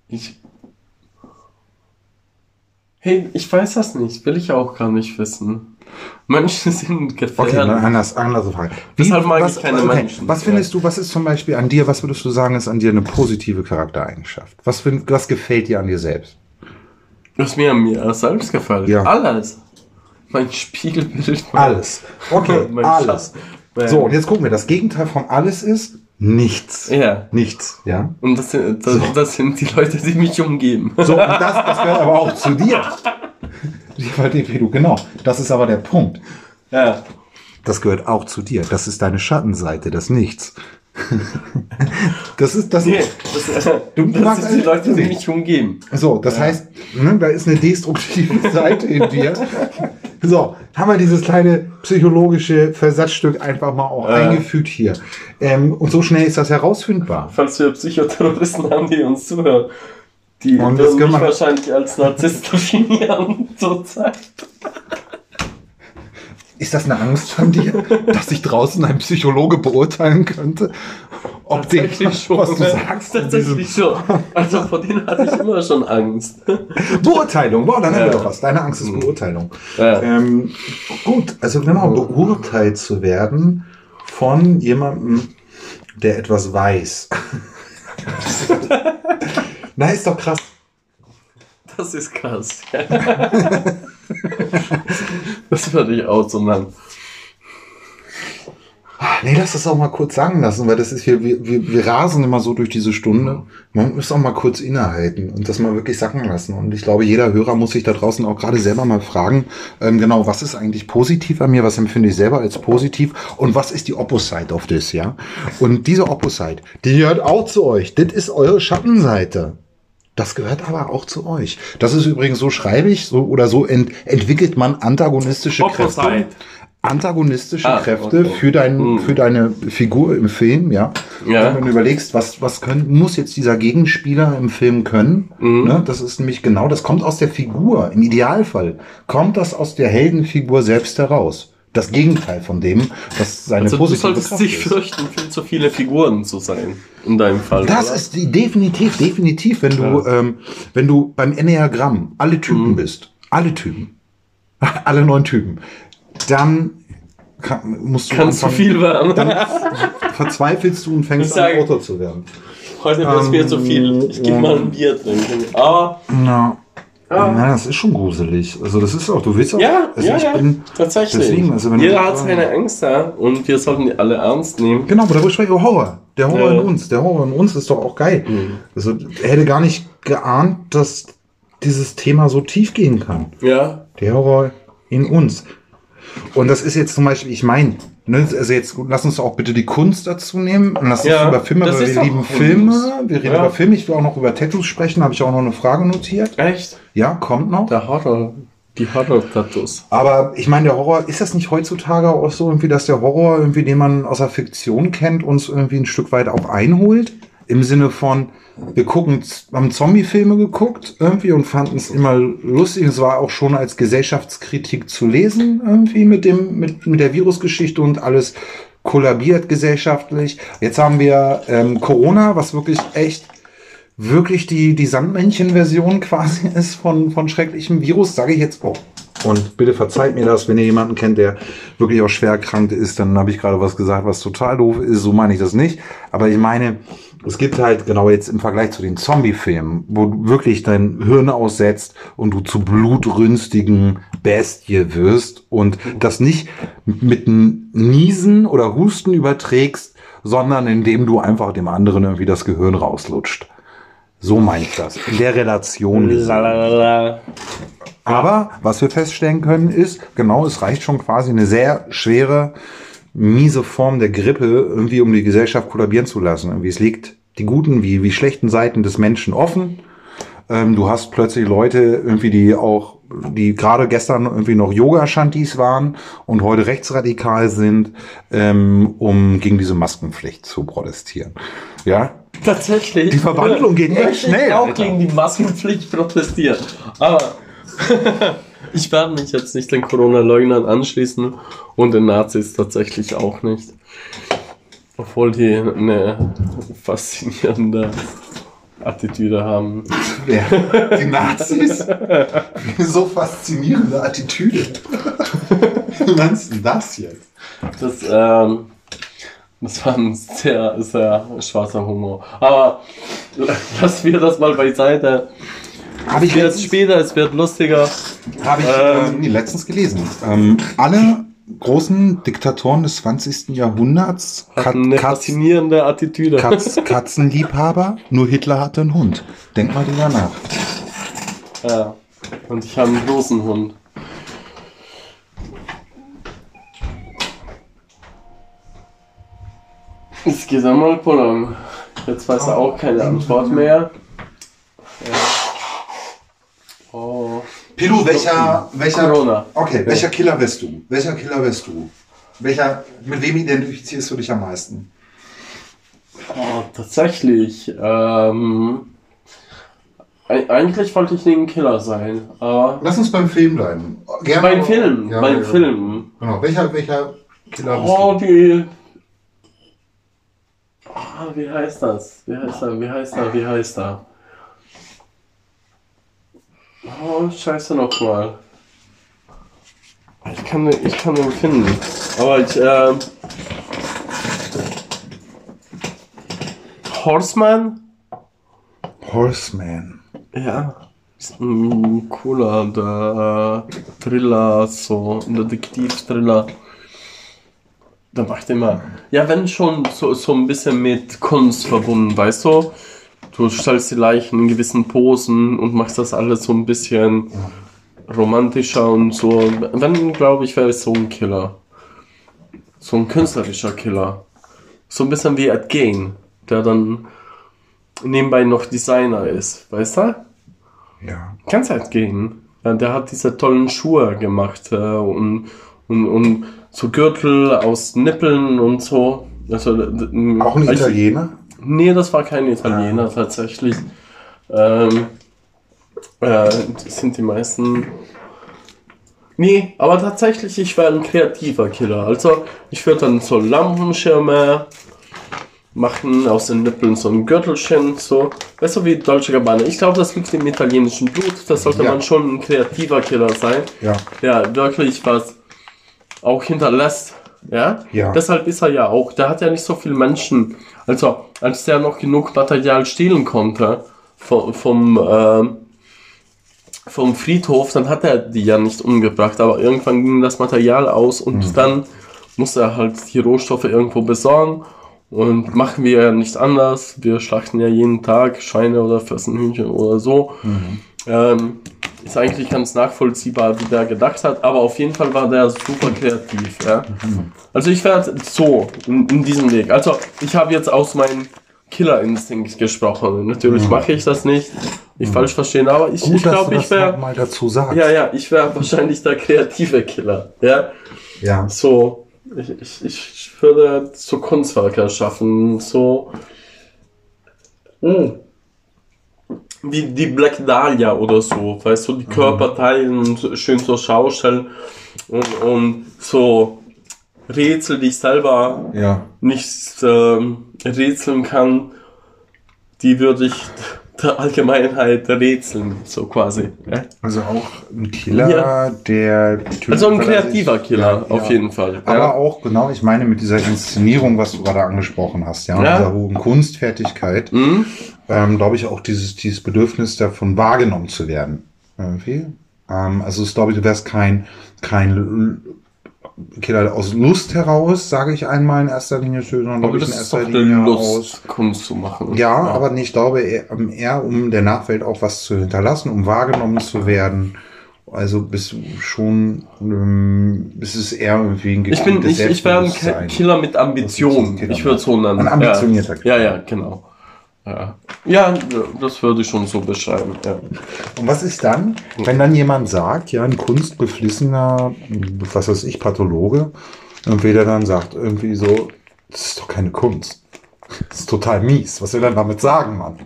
[SPEAKER 2] ich. Hey, ich weiß das nicht. Will ich auch gar nicht wissen. Menschen sind gefährlich.
[SPEAKER 3] Okay, anders, andere Frage. Wie,
[SPEAKER 2] Deshalb mag
[SPEAKER 3] was,
[SPEAKER 2] ich keine
[SPEAKER 3] okay,
[SPEAKER 2] Menschen.
[SPEAKER 3] Was findest du, was ist zum Beispiel an dir, was würdest du sagen, ist an dir eine positive Charaktereigenschaft? Was, find, was gefällt dir an dir selbst?
[SPEAKER 2] Was mir an mir selbst gefällt.
[SPEAKER 3] Ja.
[SPEAKER 2] Alles. Mein Spiegelbild. mein-
[SPEAKER 3] Alles. Okay, alles.
[SPEAKER 2] Schatz.
[SPEAKER 3] So, und jetzt gucken wir, das Gegenteil von alles ist Nichts.
[SPEAKER 2] Ja.
[SPEAKER 3] Nichts, ja.
[SPEAKER 2] Und das sind, das, das sind die Leute, die mich umgeben.
[SPEAKER 3] So, und das, das gehört aber auch zu dir. Lieber Depido, genau. Das ist aber der Punkt.
[SPEAKER 2] Ja.
[SPEAKER 3] Das gehört auch zu dir. Das ist deine Schattenseite, das Nichts. Das ist das.
[SPEAKER 2] Nee, das,
[SPEAKER 3] Du
[SPEAKER 2] das
[SPEAKER 3] magst
[SPEAKER 2] sind die Leute, die
[SPEAKER 3] nicht.
[SPEAKER 2] umgeben.
[SPEAKER 3] So, das heißt, ne, da ist eine destruktive Seite in dir. So, haben wir dieses kleine psychologische Versatzstück einfach mal auch eingefügt hier. Ähm, und so schnell ist das herausfindbar.
[SPEAKER 2] Falls wir Psychoterroristen haben, die uns zuhören, die
[SPEAKER 3] Und das können wir-
[SPEAKER 2] wahrscheinlich als Narzisst definieren zurzeit.
[SPEAKER 3] Ist das eine Angst von dir, dass sich draußen ein Psychologe beurteilen könnte? Ob dem,
[SPEAKER 2] Tatsächlich schon.
[SPEAKER 3] was du
[SPEAKER 2] ne?
[SPEAKER 3] sagst,
[SPEAKER 2] Tatsächlich schon. Also vor denen hatte ich immer schon Angst.
[SPEAKER 3] Beurteilung, wow, dann haben wir
[SPEAKER 2] Ja.
[SPEAKER 3] doch was. Deine Angst ist Beurteilung.
[SPEAKER 2] Ja.
[SPEAKER 3] Ähm, gut, also genau, beurteilt zu werden von jemandem, der etwas weiß. Na, ist doch krass.
[SPEAKER 2] Das ist krass. das würde ich auch so nennen.
[SPEAKER 3] Nee, lass das auch mal kurz sagen lassen, weil das ist hier, wir, wir, wir rasen immer so durch diese Stunde. Man muss auch mal kurz innehalten und das mal wirklich sacken lassen. Und ich glaube, jeder Hörer muss sich da draußen auch gerade selber mal fragen, ähm, genau, was ist eigentlich positiv an mir, was empfinde ich selber als positiv und was ist die Opposite of this, ja? Und diese Opposite, die gehört auch zu euch. Das ist eure Schattenseite. Das gehört aber auch zu euch. Das ist übrigens so schreibe ich, so oder so ent, entwickelt man antagonistische
[SPEAKER 2] Opposite.
[SPEAKER 3] Kräfte. Antagonistische
[SPEAKER 2] Ah,
[SPEAKER 3] Kräfte
[SPEAKER 2] okay.
[SPEAKER 3] für, dein,
[SPEAKER 2] Hm.
[SPEAKER 3] für deine Figur im Film, ja.
[SPEAKER 2] Ja.
[SPEAKER 3] Wenn du überlegst, was, was können, muss jetzt dieser Gegenspieler im Film können,
[SPEAKER 2] Mhm.
[SPEAKER 3] ne? das ist nämlich genau, das kommt aus der Figur. Im Idealfall kommt das aus der Heldenfigur selbst heraus. Das Gegenteil von dem, was seine
[SPEAKER 2] Also du
[SPEAKER 3] positive
[SPEAKER 2] solltest
[SPEAKER 3] Kraft
[SPEAKER 2] dich
[SPEAKER 3] ist.
[SPEAKER 2] fürchten, viel zu viele Figuren zu sein. In deinem Fall.
[SPEAKER 3] Das
[SPEAKER 2] oder?
[SPEAKER 3] ist die, definitiv, definitiv, wenn du, ähm, wenn du beim Enneagramm alle Typen
[SPEAKER 2] Mhm.
[SPEAKER 3] bist, alle Typen, alle neun Typen, dann kann, musst du
[SPEAKER 2] Kannst du
[SPEAKER 3] anfangen-
[SPEAKER 2] viel werden.
[SPEAKER 3] dann verzweifelst du und fängst an, Autor zu werden.
[SPEAKER 2] Heute wird es mir zu viel. Ich gehe
[SPEAKER 3] Ähm,
[SPEAKER 2] mal ein Bier trinken. Aber
[SPEAKER 3] Na, na, das ist schon gruselig. Also das ist auch, du willst auch,
[SPEAKER 2] ja,
[SPEAKER 3] also
[SPEAKER 2] ja,
[SPEAKER 3] ich
[SPEAKER 2] ja,
[SPEAKER 3] bin,
[SPEAKER 2] tatsächlich.
[SPEAKER 3] deswegen, also wenn
[SPEAKER 2] Jeder hat seine Angst da und wir sollten die alle ernst nehmen.
[SPEAKER 3] Genau, aber da spreche ich über Horror. Der Horror
[SPEAKER 2] Ja. Mhm.
[SPEAKER 3] in uns. Der Horror in uns ist doch auch geil. Also er hätte gar nicht geahnt, dass dieses Thema so tief gehen kann.
[SPEAKER 2] Ja,
[SPEAKER 3] Der Horror in uns. Und das ist jetzt zum Beispiel, ich meine, ne, also jetzt lass uns auch bitte die Kunst dazu nehmen. Und lass uns
[SPEAKER 2] Ja,
[SPEAKER 3] über Filme, weil wir lieben. Filme. Wir reden
[SPEAKER 2] Ja.
[SPEAKER 3] über Filme. Ich will auch noch über Tattoos sprechen. Habe ich auch noch eine Frage notiert.
[SPEAKER 2] echt?
[SPEAKER 3] Ja, kommt noch.
[SPEAKER 2] Der Horror, die Horror-Tattoos.
[SPEAKER 3] Aber ich meine, der Horror, ist das nicht heutzutage auch so irgendwie, dass der Horror, irgendwie, den man aus der Fiktion kennt, uns irgendwie ein Stück weit auch einholt? Im Sinne von, wir gucken, haben Zombie-Filme geguckt irgendwie und fanden es immer lustig. Es war auch schon als Gesellschaftskritik zu lesen irgendwie mit dem, mit, mit der Virusgeschichte und alles kollabiert gesellschaftlich. Jetzt haben wir ähm, Corona, was wirklich echt wirklich die, die Sandmännchen-Version quasi ist von, von schrecklichem Virus, sage ich jetzt auch. Und bitte verzeiht mir das, wenn ihr jemanden kennt, der wirklich auch schwer erkrankt ist, dann habe ich gerade was gesagt, was total doof ist. So meine ich das nicht. Aber ich meine, es gibt halt genau jetzt im Vergleich zu den Zombie-Filmen, wo du wirklich dein Hirn aussetzt und du zu blutrünstigen Bestie wirst und das nicht mit einem Niesen oder Husten überträgst, sondern indem du einfach dem anderen irgendwie das Gehirn rauslutscht. So meine ich das. In der Relation.
[SPEAKER 2] Lalalala.
[SPEAKER 3] Aber was wir feststellen können ist, genau, es reicht schon quasi eine sehr schwere, miese Form der Grippe, irgendwie um die Gesellschaft kollabieren zu lassen. Irgendwie es liegt die guten wie, wie schlechten Seiten des Menschen offen. Ähm, du hast plötzlich Leute irgendwie, die auch, die gerade gestern irgendwie noch Yoga-Shantis waren und heute rechtsradikal sind, ähm, um gegen diese Maskenpflicht zu protestieren. Ja,
[SPEAKER 2] Tatsächlich.
[SPEAKER 3] Die Verwandlung geht echt
[SPEAKER 2] Ich
[SPEAKER 3] schnell,
[SPEAKER 2] auch
[SPEAKER 3] Alter.
[SPEAKER 2] gegen die Maskenpflicht protestiert. Aber ich werde mich jetzt nicht den Corona-Leugnern anschließen und den Nazis tatsächlich auch nicht. Obwohl die eine faszinierende Attitüde haben.
[SPEAKER 3] Wer? Die Nazis? so faszinierende Attitüde. Wie meinst du das jetzt?
[SPEAKER 2] Das, ähm, das war ein sehr, sehr schwarzer Humor. Aber lassen wir das mal beiseite.
[SPEAKER 3] Habe ich
[SPEAKER 2] Es wird
[SPEAKER 3] letztens,
[SPEAKER 2] später, es wird lustiger.
[SPEAKER 3] hab ich,
[SPEAKER 2] Ähm,
[SPEAKER 3] ähm, nee, letztens gelesen. Ähm, alle großen Diktatoren des 20. Jahrhunderts.
[SPEAKER 2] Hat
[SPEAKER 3] Kat
[SPEAKER 2] eine
[SPEAKER 3] Katz
[SPEAKER 2] faszinierende Attitüde.
[SPEAKER 3] Katz Katzenliebhaber. Nur Hitler hatte einen Hund. Denk mal drüber nach.
[SPEAKER 2] Ja. Und ich habe einen großen Hund. Es geht einmal Polang. Jetzt weiß er auch keine Antwort mehr. Ja. Oh.
[SPEAKER 3] Pilu, welcher, welcher,
[SPEAKER 2] Corona.
[SPEAKER 3] okay, welcher Killer bist du? Welcher Killer bist du? Welcher, mit wem identifizierst du dich am meisten?
[SPEAKER 2] Oh, tatsächlich. Ähm, eigentlich wollte ich nicht ein Killer sein, aber
[SPEAKER 3] Lass uns beim Film bleiben. Gerne
[SPEAKER 2] beim Film,
[SPEAKER 3] Ja,
[SPEAKER 2] beim
[SPEAKER 3] ja.
[SPEAKER 2] Film.
[SPEAKER 3] Genau, welcher, welcher Killer bist
[SPEAKER 2] Oh,
[SPEAKER 3] du?
[SPEAKER 2] die. Ah, wie heißt das? Wie heißt er? Wie heißt er? Wie heißt er? Oh, scheiße nochmal. Ich kann, ich kann den finden. Aber ich, ähm. Horseman?
[SPEAKER 3] Horseman.
[SPEAKER 2] Ja. Ist ein cooler der Thriller, so ein Detektiv-Thriller. Da macht immer. Ja, wenn schon so, so ein bisschen mit Kunst verbunden, weißt du? Du stellst die Leichen in gewissen Posen und machst das alles so ein bisschen romantischer und so. Wenn, glaube ich, wäre es so ein Killer. So ein künstlerischer Killer. So ein bisschen wie Ed Gein, der dann nebenbei noch Designer ist, weißt du?
[SPEAKER 3] Ja.
[SPEAKER 2] Kannst halt gehen. Ja, der hat diese tollen Schuhe gemacht äh, und, und, und so Gürtel aus Nippeln und so. Also, d-
[SPEAKER 3] Auch ein
[SPEAKER 2] ich-
[SPEAKER 3] Italiener?
[SPEAKER 2] Nee, das war kein Italiener tatsächlich. Ähm, äh, das sind die meisten. Nee, aber tatsächlich, ich wäre ein kreativer Killer. Also, ich würde dann so Lampenschirme machen, aus den Nippeln so ein Gürtelchen, so. Weißt du, wie Dolce Gabbana. Ich glaube, das liegt im italienischen Blut. Das sollte
[SPEAKER 3] Ja.
[SPEAKER 2] man schon ein kreativer Killer sein.
[SPEAKER 3] Ja.
[SPEAKER 2] Ja, wirklich was auch hinterlässt. Ja?
[SPEAKER 3] Ja.
[SPEAKER 2] Deshalb ist er ja auch, der hat ja nicht so viele Menschen. Also, als der noch genug Material stehlen konnte vom, vom, ähm, vom Friedhof, dann hat er die ja nicht umgebracht. Aber irgendwann ging das Material aus und
[SPEAKER 3] Mhm.
[SPEAKER 2] dann musste er halt die Rohstoffe irgendwo besorgen. Und machen wir ja nicht anders. Wir schlachten ja jeden Tag Schweine oder Fressenhühnchen oder so. Ähm, ist eigentlich ganz nachvollziehbar, wie der gedacht hat, aber auf jeden Fall war der super kreativ. Ja? Also ich werde so in, in diesem Weg. Also ich habe jetzt aus meinem Killerinstinkt gesprochen. Natürlich mache ich das nicht. Nicht falsch verstehen, aber ich,
[SPEAKER 3] Gut,
[SPEAKER 2] ich glaube,
[SPEAKER 3] du
[SPEAKER 2] ich wäre.
[SPEAKER 3] mal dazu sagst.
[SPEAKER 2] Ja, ja, ich wäre wahrscheinlich der kreative Killer. Ja,
[SPEAKER 3] ja.
[SPEAKER 2] so. Ich, ich, ich würde so Kunstwerke schaffen, so. Mm. Wie die Black Dahlia oder so, weißt du, die Körperteilen und schön so Schaustellen und, und so Rätsel, die ich selber
[SPEAKER 3] Ja.
[SPEAKER 2] nicht ähm, rätseln kann, die würde ich der Allgemeinheit rätseln, so quasi. Ja?
[SPEAKER 3] Also auch ein Killer,
[SPEAKER 2] Ja.
[SPEAKER 3] der
[SPEAKER 2] Also ein
[SPEAKER 3] er
[SPEAKER 2] kreativer
[SPEAKER 3] sich-
[SPEAKER 2] Killer,
[SPEAKER 3] Ja,
[SPEAKER 2] auf jeden Fall.
[SPEAKER 3] Aber auch, genau, ich meine mit dieser Inszenierung, was du gerade angesprochen hast, ja,
[SPEAKER 2] Ja.
[SPEAKER 3] dieser hohen Kunstfertigkeit,
[SPEAKER 2] Mhm.
[SPEAKER 3] ähm, glaube ich auch dieses, dieses Bedürfnis davon wahrgenommen zu werden. Irgendwie. Ähm, also ich glaube, du wärst kein, kein L- Killer aus Lust heraus, sage ich einmal in erster Linie,
[SPEAKER 2] Aber
[SPEAKER 3] glaube ich
[SPEAKER 2] das
[SPEAKER 3] in
[SPEAKER 2] ist
[SPEAKER 3] erster Linie
[SPEAKER 2] Lust,
[SPEAKER 3] aus.
[SPEAKER 2] Kunst zu machen.
[SPEAKER 3] Ja, aber nicht, ich glaube eher, um der Nachwelt auch was zu hinterlassen, um wahrgenommen zu werden. Also bist du schon, ähm, es ist eher irgendwie ein
[SPEAKER 2] Ich bin, ich, ich wäre ein. Killer mit Ambition.
[SPEAKER 3] Killer.
[SPEAKER 2] Ich würde so nennen.
[SPEAKER 3] Ein ambitionierter
[SPEAKER 2] ja.
[SPEAKER 3] Killer.
[SPEAKER 2] Ja, ja, genau. Ja. ja, das würde ich schon so beschreiben. Ja.
[SPEAKER 3] Und was ist dann, wenn dann jemand sagt, ja, ein kunstbeflissener, was weiß ich, Pathologe, irgendwie der dann sagt, irgendwie so, das ist doch keine Kunst. Das ist total mies. Was will er damit sagen, Mann?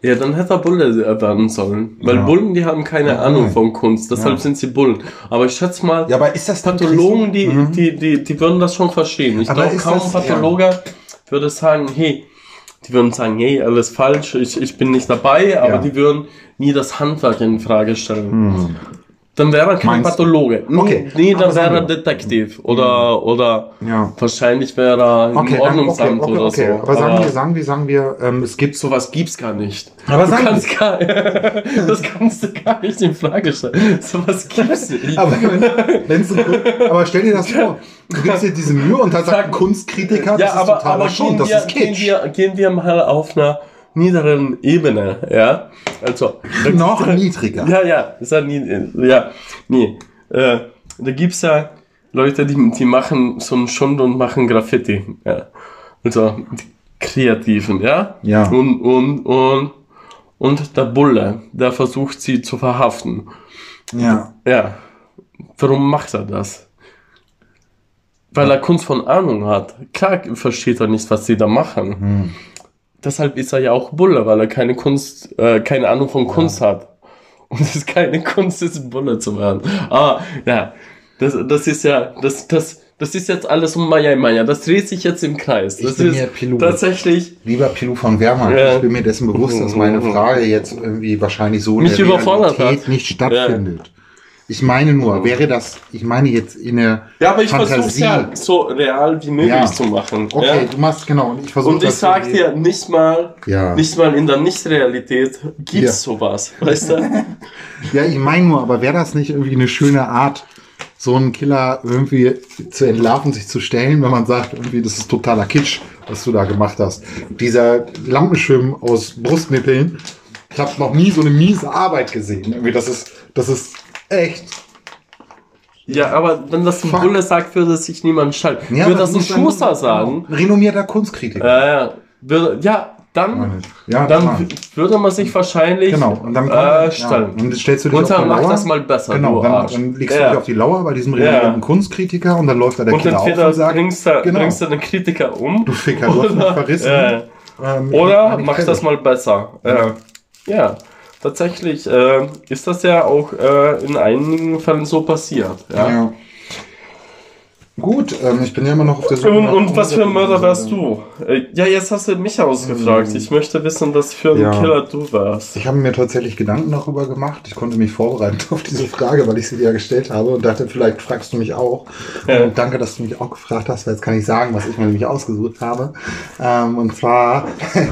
[SPEAKER 2] ja, dann hätte er Bulle werden sollen. Weil
[SPEAKER 3] Ja.
[SPEAKER 2] Bullen, die haben keine
[SPEAKER 3] Ja.
[SPEAKER 2] Ahnung von Kunst. Deshalb
[SPEAKER 3] Ja.
[SPEAKER 2] sind sie Bullen. Aber ich schätze mal,
[SPEAKER 3] Ja, aber ist das
[SPEAKER 2] Pathologen, die,
[SPEAKER 3] Mhm.
[SPEAKER 2] die, die, die würden das schon verstehen. Ich glaube, kaum ein Pathologe würde sagen, hey, die würden sagen, hey, alles falsch, ich, ich bin nicht dabei, aber
[SPEAKER 3] Ja.
[SPEAKER 2] die würden nie das Handwerk in Frage stellen.
[SPEAKER 3] Hm.
[SPEAKER 2] Dann wäre er kein
[SPEAKER 3] Meinst?
[SPEAKER 2] Pathologe. Nee,
[SPEAKER 3] Okay.
[SPEAKER 2] nee dann
[SPEAKER 3] Aber
[SPEAKER 2] wäre er
[SPEAKER 3] wir.
[SPEAKER 2] Detektiv. Oder, oder
[SPEAKER 3] Ja.
[SPEAKER 2] wahrscheinlich wäre er im
[SPEAKER 3] Okay, dann, okay,
[SPEAKER 2] Ordnungsamt
[SPEAKER 3] okay,
[SPEAKER 2] oder
[SPEAKER 3] okay.
[SPEAKER 2] so.
[SPEAKER 3] Aber sagen wir, sagen wir, sagen wir, ähm, es gibt
[SPEAKER 2] sowas gibt's gar nicht.
[SPEAKER 3] Aber
[SPEAKER 2] du
[SPEAKER 3] sagen
[SPEAKER 2] kannst gar, das kannst du gar nicht in Frage stellen. Sowas gibt's nicht.
[SPEAKER 3] Aber, wenn's aber stell dir das vor, du gibst dir diese Mühe und dann sagt ein Kunstkritiker, das
[SPEAKER 2] ja,
[SPEAKER 3] ist
[SPEAKER 2] aber,
[SPEAKER 3] totaler
[SPEAKER 2] aber
[SPEAKER 3] Schund,
[SPEAKER 2] gehen,
[SPEAKER 3] das
[SPEAKER 2] wir,
[SPEAKER 3] ist
[SPEAKER 2] gehen,
[SPEAKER 3] Kitsch.
[SPEAKER 2] wir, gehen wir mal auf einer niederen Ebene, ja? Also, da
[SPEAKER 3] Noch
[SPEAKER 2] gibt's-
[SPEAKER 3] niedriger.
[SPEAKER 2] Ja, ja, ist ja nie, ja, nee. Äh, da gibt's ja Leute, die, die machen so einen Schund und machen Graffiti, ja. Also, die Kreativen, ja?
[SPEAKER 3] Ja.
[SPEAKER 2] Und, und, und, und der Bulle, der versucht sie zu verhaften.
[SPEAKER 3] Ja.
[SPEAKER 2] Ja. Warum macht er das? Weil er Kunst von Ahnung hat. Klar versteht er nicht, was sie da machen.
[SPEAKER 3] Hm.
[SPEAKER 2] Deshalb ist er ja auch Bulle, weil er keine Kunst, äh, keine Ahnung von Kunst hat. Und es ist keine Kunst, ist Bulle zu werden. Ah, ja. Das, das ist ja, das, das, das ist jetzt alles um Maya Maya. Das dreht sich jetzt im Kreis.
[SPEAKER 3] Ich
[SPEAKER 2] Das
[SPEAKER 3] bin
[SPEAKER 2] ist
[SPEAKER 3] mir Pilot.
[SPEAKER 2] tatsächlich
[SPEAKER 3] Lieber Pilu von Wehrmann,
[SPEAKER 2] Ja.
[SPEAKER 3] ich bin mir dessen bewusst, dass meine Frage jetzt irgendwie wahrscheinlich so in
[SPEAKER 2] Mich
[SPEAKER 3] der
[SPEAKER 2] überfordert
[SPEAKER 3] Realität
[SPEAKER 2] hat.
[SPEAKER 3] nicht stattfindet. Ich meine nur, wäre das, ich meine jetzt in der
[SPEAKER 2] Ja, aber ich versuche
[SPEAKER 3] Fantasie.
[SPEAKER 2] ja so real wie möglich
[SPEAKER 3] Ja.
[SPEAKER 2] zu machen.
[SPEAKER 3] Okay,
[SPEAKER 2] ja?
[SPEAKER 3] du machst genau. Und ich versuche
[SPEAKER 2] Und ich sag dir, nicht mal,
[SPEAKER 3] Ja.
[SPEAKER 2] nicht mal in der Nicht-Realität gibt's
[SPEAKER 3] Ja.
[SPEAKER 2] sowas, weißt du?
[SPEAKER 3] Ja, ich meine nur, aber wäre das nicht irgendwie eine schöne Art, so einen Killer irgendwie zu entlarven, sich zu stellen, wenn man sagt, irgendwie, das ist totaler Kitsch, was du da gemacht hast. Dieser Lampenschirm aus Brustnippeln, ich habe noch nie so eine miese Arbeit gesehen. Irgendwie, das ist, das ist echt.
[SPEAKER 2] Ja, aber wenn das ein
[SPEAKER 3] Fuck.
[SPEAKER 2] Bulle sagt, würde sich niemand schalten.
[SPEAKER 3] Ja,
[SPEAKER 2] würde das ein Schuster sagen,
[SPEAKER 3] Ein renommierter Kunstkritiker.
[SPEAKER 2] ja, ja, würde, ja, dann.
[SPEAKER 3] Ja,
[SPEAKER 2] dann würde man sich wahrscheinlich
[SPEAKER 3] Genau, und dann
[SPEAKER 2] äh,
[SPEAKER 3] ja, dann stellst du dich
[SPEAKER 2] Und
[SPEAKER 3] auf
[SPEAKER 2] dann mach
[SPEAKER 3] Lauer.
[SPEAKER 2] das mal besser,
[SPEAKER 3] Genau,
[SPEAKER 2] du
[SPEAKER 3] dann, dann legst du
[SPEAKER 2] Ja.
[SPEAKER 3] dich auf die Lauer bei diesem renommierten Kunstkritiker und dann läuft da der
[SPEAKER 2] Und
[SPEAKER 3] Killer auf und sagt,
[SPEAKER 2] bringst du,
[SPEAKER 3] genau.
[SPEAKER 2] bringst du den Kritiker um.
[SPEAKER 3] du Ficker, du hast mich verrissen.
[SPEAKER 2] Ja.
[SPEAKER 3] Ähm,
[SPEAKER 2] Oder mach das mal besser. Ja, ja. Tatsächlich äh, ist das ja auch äh, in einigen Fällen so passiert. Ja.
[SPEAKER 3] Ja. Gut, ähm, ich bin ja immer noch auf der Suche.
[SPEAKER 2] Und,
[SPEAKER 3] nach
[SPEAKER 2] und was für ein Mörder wärst du? Äh, ja, jetzt hast du mich ausgefragt. Ich möchte wissen, was für ein
[SPEAKER 3] Ja.
[SPEAKER 2] Killer du wärst.
[SPEAKER 3] Ich habe mir tatsächlich Gedanken darüber gemacht. Ich konnte mich vorbereiten auf diese Frage, weil ich sie dir ja gestellt habe und dachte, vielleicht fragst du mich auch.
[SPEAKER 2] Ja.
[SPEAKER 3] Und danke, dass du mich auch gefragt hast, weil jetzt kann ich sagen, was ich mir nämlich ausgesucht habe. Ähm, und zwar.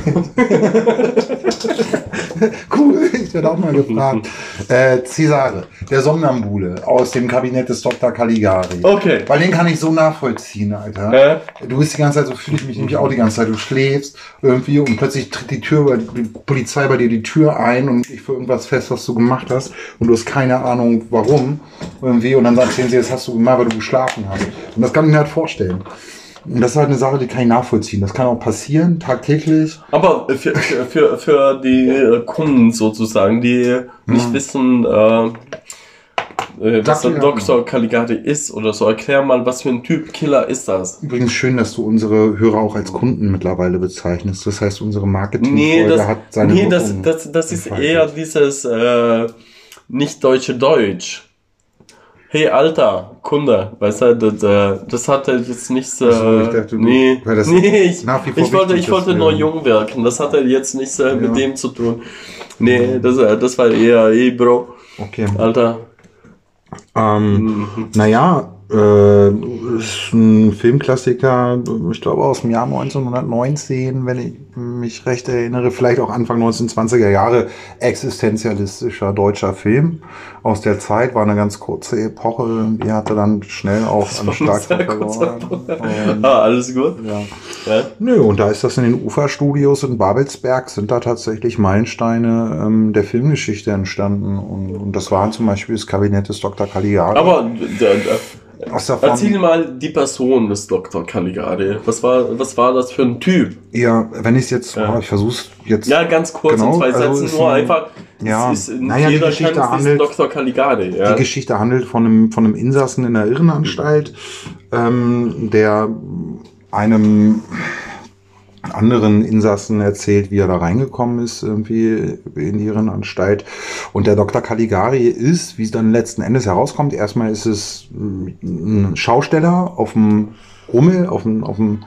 [SPEAKER 3] cool, ich werde auch mal gefragt. Äh, Cesare, der Somnambule aus dem Kabinett des Dr. Caligari.
[SPEAKER 2] Okay.
[SPEAKER 3] Weil den kann ich so nachvollziehen, Alter.
[SPEAKER 2] Äh?
[SPEAKER 3] Du bist die ganze Zeit, so fühle ich mich nämlich auch die ganze Zeit. Du schläfst irgendwie und plötzlich tritt die Tür, bei- die Polizei bei dir die Tür ein und ich für irgendwas fest, was du gemacht hast und du hast keine Ahnung, warum irgendwie und dann erzählen sie, das hast du gemacht, weil du geschlafen hast. Und das kann ich mir halt vorstellen. Und das ist halt eine Sache, die kann ich nachvollziehen. Das kann auch passieren, tagtäglich.
[SPEAKER 2] Aber für, für, für, die Kunden sozusagen, die nicht wissen, äh, äh, was der
[SPEAKER 3] Dr.
[SPEAKER 2] Caligari ist oder so, erklär mal, was für ein Typ Killer ist das?
[SPEAKER 3] Übrigens schön, dass du unsere Hörer auch als Kunden mittlerweile bezeichnest. Das heißt, unsere marketing
[SPEAKER 2] Nee, das,
[SPEAKER 3] hat seine
[SPEAKER 2] nee das, das, das ist eher dieses äh, nicht deutsche Deutsch. Hey, alter Kunde, weißt du, das, äh, das hatte jetzt nichts. Äh,
[SPEAKER 3] Ach so, ich dachte, du-
[SPEAKER 2] nee, ich, wollte, ich wollte nur jung wirken. Das hatte jetzt nichts äh, mit
[SPEAKER 3] Ja.
[SPEAKER 2] dem zu tun. Nee, das, äh, das war eher, hey, Bro,
[SPEAKER 3] Okay.
[SPEAKER 2] Alter.
[SPEAKER 3] Ähm, naja, äh, ist ein Filmklassiker, ich glaube aus dem Jahr 1919, wenn ich mich recht erinnere, vielleicht auch Anfang 1920er Jahre, existenzialistischer deutscher Film aus der Zeit, war eine ganz kurze Epoche, die hatte dann schnell auch an Schlagkraft verloren.
[SPEAKER 2] Ah, alles gut.
[SPEAKER 3] ja.
[SPEAKER 2] Ja.
[SPEAKER 3] Nö, und da ist das in den Uferstudios in Babelsberg, sind da tatsächlich Meilensteine ähm, der Filmgeschichte entstanden. Und, und das war zum Beispiel das Kabinett des Dr. Caligari.
[SPEAKER 2] Aber d- d-
[SPEAKER 3] aus der Form,
[SPEAKER 2] erzähl mal die Person des Dr. Caligari. Was war, was war das für ein Typ?
[SPEAKER 3] ja, wenn ich es jetzt,
[SPEAKER 2] Ja.
[SPEAKER 3] oh, ich versuch's jetzt.
[SPEAKER 2] Ja, ganz kurz
[SPEAKER 3] Genau,
[SPEAKER 2] in zwei
[SPEAKER 3] also
[SPEAKER 2] Sätzen, nur
[SPEAKER 3] ein-
[SPEAKER 2] einfach.
[SPEAKER 3] ja,
[SPEAKER 2] es ist,
[SPEAKER 3] naja, die
[SPEAKER 2] jeder
[SPEAKER 3] Geschichte
[SPEAKER 2] kennt diesen
[SPEAKER 3] handelt-
[SPEAKER 2] Dr. Caligari. Ja.
[SPEAKER 3] Die Geschichte handelt von einem, von einem Insassen in der Irrenanstalt, ähm, der einem anderen Insassen erzählt, wie er da reingekommen ist, irgendwie in die Irrenanstalt. Und der Dr. Caligari ist, wie es dann letzten Endes herauskommt, erstmal ist es ein Schausteller auf dem Rummel, auf dem, auf dem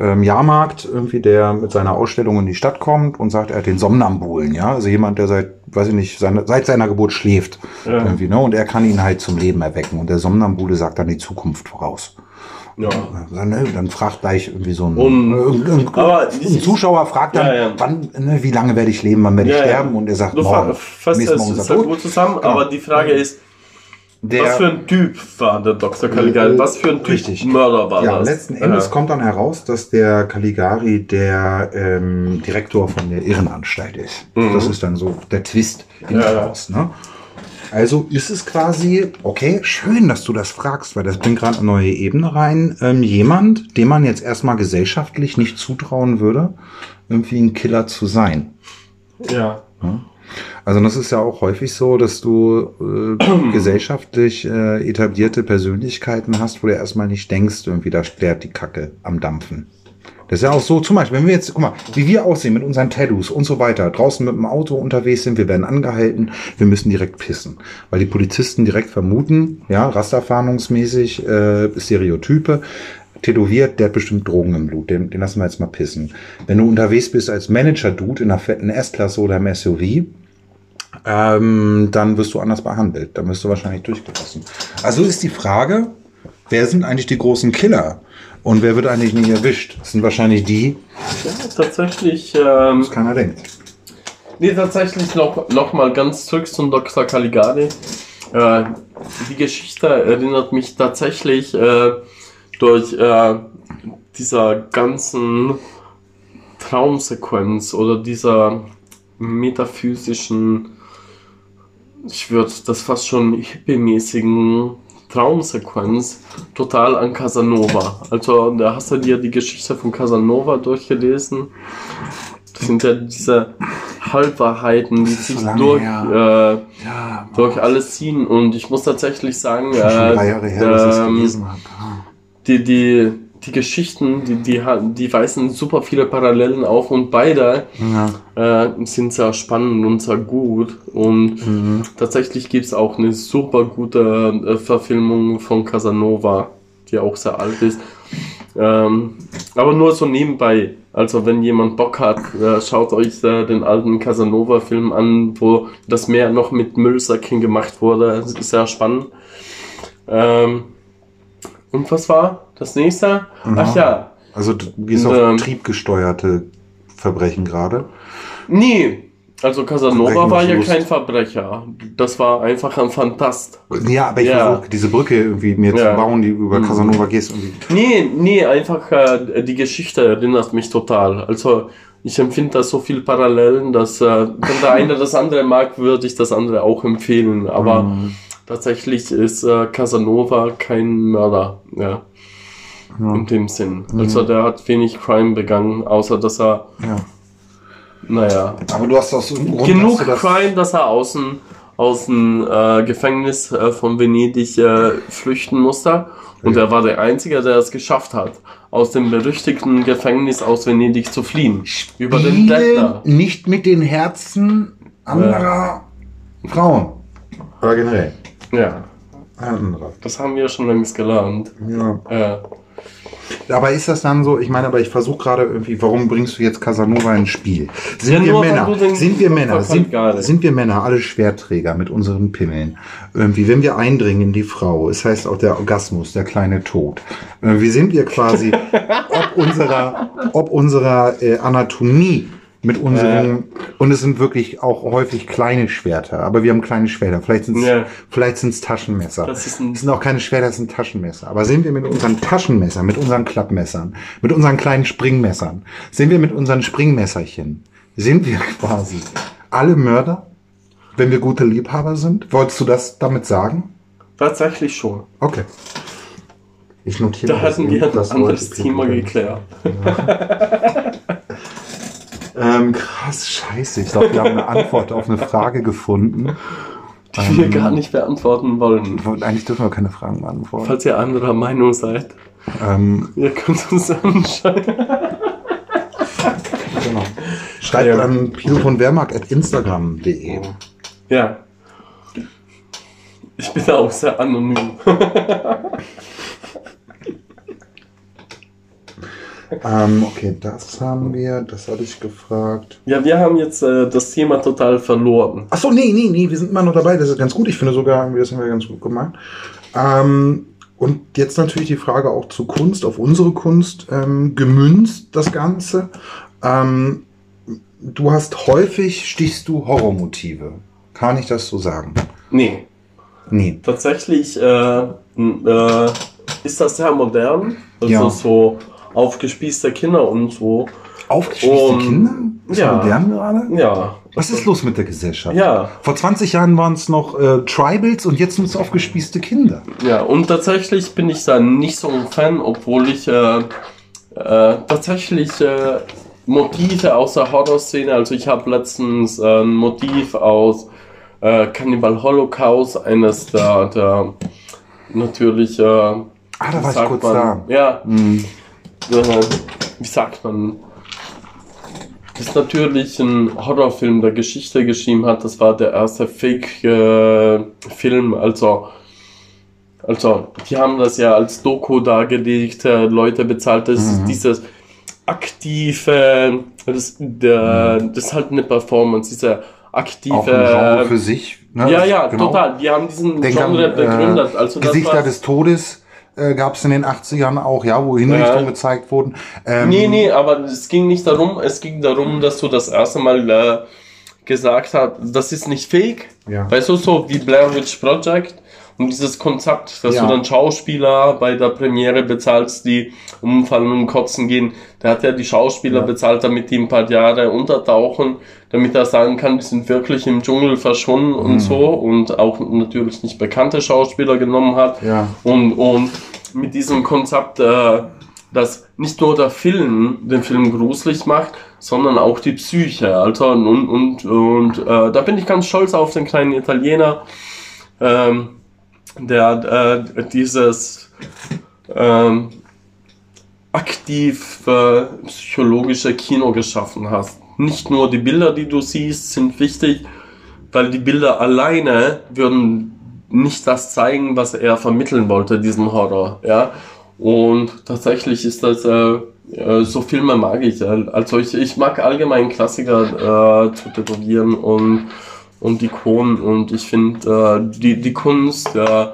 [SPEAKER 3] ähm, Jahrmarkt irgendwie, der mit seiner Ausstellung in die Stadt kommt und sagt, er hat den Somnambulen, ja, also jemand, der seit, weiß ich nicht, seine, seit seiner Geburt schläft
[SPEAKER 2] Ja.
[SPEAKER 3] irgendwie, ne, und er kann ihn halt zum Leben erwecken und der Somnambule sagt dann die Zukunft voraus.
[SPEAKER 2] Ja.
[SPEAKER 3] Dann, ne, dann fragt gleich irgendwie so ein,
[SPEAKER 2] Und-
[SPEAKER 3] irgendein,
[SPEAKER 2] aber
[SPEAKER 3] ein Zuschauer fragt dann,
[SPEAKER 2] Ja, ja.
[SPEAKER 3] wann, ne, wie lange werde ich leben, wann werde ich sterben und er sagt,
[SPEAKER 2] Du
[SPEAKER 3] morgen,
[SPEAKER 2] fa- fasst
[SPEAKER 3] nächsten Morgen ist
[SPEAKER 2] gut zusammen,
[SPEAKER 3] Genau.
[SPEAKER 2] aber die Frage ist,
[SPEAKER 3] Der,
[SPEAKER 2] was für ein Typ war der Dr. Caligari?
[SPEAKER 3] Äh,
[SPEAKER 2] Was für ein Typ
[SPEAKER 3] richtig.
[SPEAKER 2] Mörder war
[SPEAKER 3] ja,
[SPEAKER 2] das?
[SPEAKER 3] letzten Endes
[SPEAKER 2] Ja.
[SPEAKER 3] kommt dann heraus, dass der Caligari der ähm, Direktor von der Irrenanstalt ist.
[SPEAKER 2] Mhm.
[SPEAKER 3] Das ist dann so der Twist hinten
[SPEAKER 2] Ja, ja.
[SPEAKER 3] Ne? Also ist es quasi, okay, schön, dass du das fragst, weil das bringt gerade eine neue Ebene rein. Ähm, jemand, dem man jetzt erstmal gesellschaftlich nicht zutrauen würde, irgendwie ein Killer zu sein.
[SPEAKER 2] Ja.
[SPEAKER 3] Also das ist ja auch häufig so, dass du äh, gesellschaftlich äh, etablierte Persönlichkeiten hast, wo du erstmal nicht denkst, irgendwie da sterbt die Kacke am Dampfen. Das ist ja auch so, zum Beispiel, wenn wir jetzt, guck mal, wie wir aussehen mit unseren Tattoos und so weiter, draußen mit dem Auto unterwegs sind, wir werden angehalten, wir müssen direkt pissen. Weil die Polizisten direkt vermuten, ja, rasterfahndungsmäßig, äh, Stereotype, tätowiert, der hat bestimmt Drogen im Blut, den, den lassen wir jetzt mal pissen. Wenn du unterwegs bist als Manager-Dude in einer fetten S-Klasse oder im SUV, ähm, dann wirst du anders behandelt. Dann wirst du wahrscheinlich durchgelassen. Also ist die Frage, wer sind eigentlich die großen Killer? Und wer wird eigentlich nicht erwischt? Das sind wahrscheinlich die,
[SPEAKER 2] ja, tatsächlich, ähm,
[SPEAKER 3] was keiner denkt.
[SPEAKER 2] nee, tatsächlich noch, noch mal ganz zurück zum Dr. Caligari. Äh, die Geschichte erinnert mich tatsächlich äh, durch äh, dieser ganzen Traumsequenz oder dieser metaphysischen, ich würde das fast schon hippie-mäßigen Traumsequenz total an Casanova. Also da hast du dir die Geschichte von Casanova durchgelesen. Das sind ja diese Halbwahrheiten, die
[SPEAKER 3] so
[SPEAKER 2] sich
[SPEAKER 3] lange
[SPEAKER 2] durch, äh,
[SPEAKER 3] Ja,
[SPEAKER 2] durch alles ziehen. Und ich muss tatsächlich sagen,
[SPEAKER 3] Jahre her,
[SPEAKER 2] ähm.
[SPEAKER 3] Ah.
[SPEAKER 2] die, die, die Geschichten, die, die, die weisen super viele Parallelen auf und beide
[SPEAKER 3] Ja.
[SPEAKER 2] äh, sind sehr spannend und sehr gut. Und
[SPEAKER 3] Mhm.
[SPEAKER 2] tatsächlich gibt es auch eine super gute äh, Verfilmung von Casanova, die auch sehr alt ist. Ähm, aber nur so nebenbei. Also wenn jemand Bock hat, äh, schaut euch äh, den alten Casanova-Film an, wo das Meer noch mit Müllsäcken gemacht wurde. Das ist sehr spannend. Ähm, und was war das nächste? Ach ja,
[SPEAKER 3] Also du gehst
[SPEAKER 2] Und,
[SPEAKER 3] auf
[SPEAKER 2] ähm,
[SPEAKER 3] triebgesteuerte Verbrechen gerade.
[SPEAKER 2] nee. Also Casanova war ja kein Verbrecher. Das war einfach ein Fantast.
[SPEAKER 3] Ja, aber ich
[SPEAKER 2] Ja.
[SPEAKER 3] versuche diese Brücke irgendwie mir zu
[SPEAKER 2] Ja.
[SPEAKER 3] bauen, die über
[SPEAKER 2] Mhm.
[SPEAKER 3] Casanova gehst. Irgendwie.
[SPEAKER 2] Nee, nee, einfach äh, die Geschichte erinnert mich total. Also ich empfinde da so viel Parallelen, dass äh, wenn der eine das andere mag, würde ich das andere auch empfehlen. Aber
[SPEAKER 3] Mhm.
[SPEAKER 2] tatsächlich ist äh, Casanova kein Mörder, ja,
[SPEAKER 3] Ja.
[SPEAKER 2] in dem Sinn. Also der hat wenig Crime begangen, außer dass er,
[SPEAKER 3] ja.
[SPEAKER 2] naja,
[SPEAKER 3] Aber du hast aus irgendeinem Grund
[SPEAKER 2] genug
[SPEAKER 3] du das,
[SPEAKER 2] Crime, dass er außen aus dem äh, Gefängnis äh, von Venedig äh, flüchten musste. Und er war der Einzige, der es geschafft hat, aus dem berüchtigten Gefängnis aus Venedig zu fliehen. Über den
[SPEAKER 3] Spiele
[SPEAKER 2] Dächler.
[SPEAKER 3] nicht mit den Herzen anderer Frauen. Oder generell.
[SPEAKER 2] Ja,
[SPEAKER 3] Anderer.
[SPEAKER 2] das haben wir schon längst gelernt.
[SPEAKER 3] Ja.
[SPEAKER 2] Äh,
[SPEAKER 3] Aber ist das dann so, ich meine, aber ich versuche gerade irgendwie, warum bringst du jetzt Casanova ins Spiel? Sind
[SPEAKER 2] Ja,
[SPEAKER 3] wir Männer? Sind wir Männer? Sind, sind wir Männer, alle Schwerträger mit unseren Pimmeln? Irgendwie, wenn wir eindringen in die Frau, es heißt auch der Orgasmus, der kleine Tod. Wie sind wir quasi, ob unserer, ob unserer äh, Anatomie mit unseren, und es sind wirklich auch häufig kleine Schwerter, aber wir haben kleine Schwerter. Vielleicht sind es
[SPEAKER 2] Ja.
[SPEAKER 3] vielleicht sind's Taschenmesser.
[SPEAKER 2] Das ist ein-
[SPEAKER 3] Es sind auch keine Schwerter, das sind Taschenmesser. Aber sind wir mit unseren Taschenmessern, mit unseren Klappmessern, mit unseren kleinen Springmessern, sind wir mit unseren Springmesserchen, sind wir quasi alle Mörder, wenn wir gute Liebhaber sind? Wolltest du das damit sagen?
[SPEAKER 2] tatsächlich schon.
[SPEAKER 3] Okay. Ich notiere
[SPEAKER 2] Da
[SPEAKER 3] das
[SPEAKER 2] hatten
[SPEAKER 3] eben,
[SPEAKER 2] wir ein
[SPEAKER 3] das
[SPEAKER 2] anderes Thema geklärt.
[SPEAKER 3] Ähm, krass, scheiße. Ich glaube, wir haben eine Antwort auf eine Frage gefunden.
[SPEAKER 2] Die wir
[SPEAKER 3] Ähm,
[SPEAKER 2] gar nicht beantworten wollen.
[SPEAKER 3] Eigentlich dürfen wir keine Fragen beantworten.
[SPEAKER 2] Falls ihr anderer Meinung seid,
[SPEAKER 3] Ähm,
[SPEAKER 2] ihr könnt uns anschreiben.
[SPEAKER 3] genau. Schreibt
[SPEAKER 2] Ja.
[SPEAKER 3] an Pilo von Wehrmark at instagram.de.
[SPEAKER 2] Ja. Ich bin auch sehr anonym.
[SPEAKER 3] Ähm, okay, das haben wir, das hatte ich gefragt.
[SPEAKER 2] Ja, wir haben jetzt äh, das Thema total verloren.
[SPEAKER 3] Achso, nee, nee, nee, wir sind immer noch dabei. Das ist ganz gut. Ich finde sogar, das haben wir ganz gut gemacht. Ähm, und jetzt natürlich die Frage auch zu Kunst, auf unsere Kunst ähm, gemünzt, das Ganze. Ähm, du hast häufig, stichst du Horrormotive. Kann ich das so sagen?
[SPEAKER 2] Nee,
[SPEAKER 3] Nee.
[SPEAKER 2] tatsächlich äh, äh, ist das sehr modern. Also
[SPEAKER 3] Ja.
[SPEAKER 2] so aufgespießte Kinder und so.
[SPEAKER 3] Aufgespießte
[SPEAKER 2] Und-
[SPEAKER 3] Kinder? Ist
[SPEAKER 2] ja.
[SPEAKER 3] modern gerade?
[SPEAKER 2] Ja.
[SPEAKER 3] Was ist los mit der Gesellschaft?
[SPEAKER 2] Ja,
[SPEAKER 3] Vor 20 Jahren waren es noch äh, Tribals und jetzt sind es aufgespießte Kinder.
[SPEAKER 2] ja. Und tatsächlich bin ich da nicht so ein Fan, obwohl ich äh, äh, tatsächlich äh, Motive aus der Horrorszene, also ich habe letztens äh, ein Motiv aus äh, Cannibal Holocaust, eines der, der natürlich äh,
[SPEAKER 3] Ah, da war ich kurz
[SPEAKER 2] man,
[SPEAKER 3] da.
[SPEAKER 2] Ja,
[SPEAKER 3] Hm.
[SPEAKER 2] Äh, wie sagt man, das ist natürlich ein Horrorfilm, der Geschichte geschrieben hat. Das war der erste Fake-Film. also, also, die haben das ja als Doku dargelegt, äh, Leute bezahlt. Das ist
[SPEAKER 3] Mhm.
[SPEAKER 2] dieses aktive, das, der, das ist halt eine Performance, diese aktive.
[SPEAKER 3] Auch ein Genre für sich. Ne?
[SPEAKER 2] ja, ja,
[SPEAKER 3] Genau.
[SPEAKER 2] total. Die haben diesen
[SPEAKER 3] Denk an,
[SPEAKER 2] Genre begründet.
[SPEAKER 3] äh,
[SPEAKER 2] also das
[SPEAKER 3] Gesichter
[SPEAKER 2] war,
[SPEAKER 3] des Todes äh, gab es in den 80ern auch, ja, wo Hinrichtungen
[SPEAKER 2] Ja.
[SPEAKER 3] gezeigt wurden. Ähm,
[SPEAKER 2] Nee, nee, aber es ging nicht darum, es ging darum, dass du das erste Mal äh, gesagt hast, das ist nicht fake.
[SPEAKER 3] Ja.
[SPEAKER 2] Weißt du, so wie Blair Witch Project und dieses Konzept, dass
[SPEAKER 3] Ja.
[SPEAKER 2] du dann Schauspieler bei der Premiere bezahlst, die umfallen und kotzen gehen. Der hat ja die Schauspieler
[SPEAKER 3] Ja.
[SPEAKER 2] bezahlt, damit die ein paar Jahre untertauchen, damit er sagen kann, die sind wirklich im Dschungel verschwunden
[SPEAKER 3] Mhm.
[SPEAKER 2] und so und auch natürlich nicht bekannte Schauspieler genommen hat.
[SPEAKER 3] Ja.
[SPEAKER 2] Und, und mit diesem Konzept, äh, dass nicht nur der Film den Film gruselig macht, sondern auch die Psyche. Also, und, und, und äh, da bin ich ganz stolz auf den kleinen Italiener, ähm, der äh, dieses ähm, aktiv äh, psychologische Kino geschaffen hat. Nicht nur die Bilder, die du siehst, sind wichtig, weil die Bilder alleine würden nicht das zeigen, was er vermitteln wollte, diesen Horror, ja. Und tatsächlich ist das, äh, äh, so Filme mag ich. äh, Also ich, ich mag allgemein Klassiker äh, zu tätowieren und, und Ikonen und ich finde, äh, die, die Kunst, äh,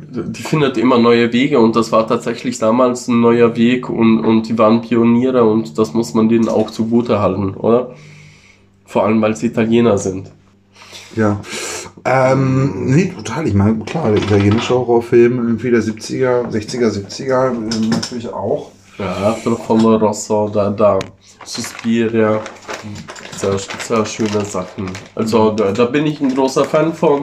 [SPEAKER 2] die findet immer neue Wege und das war tatsächlich damals ein neuer Weg und, und die waren Pioniere und das muss man denen auch zugute halten, oder? Vor allem, weil sie Italiener sind.
[SPEAKER 3] Ja. Ähm, nee, total. Ich meine, klar, der italienische Horrorfilm irgendwie der 70er, 60er, 70er äh, natürlich auch.
[SPEAKER 2] Ja, Profondo Rosso, da, da, Suspiria, sehr, sehr schöne Sachen. Also da, da bin ich ein großer Fan von.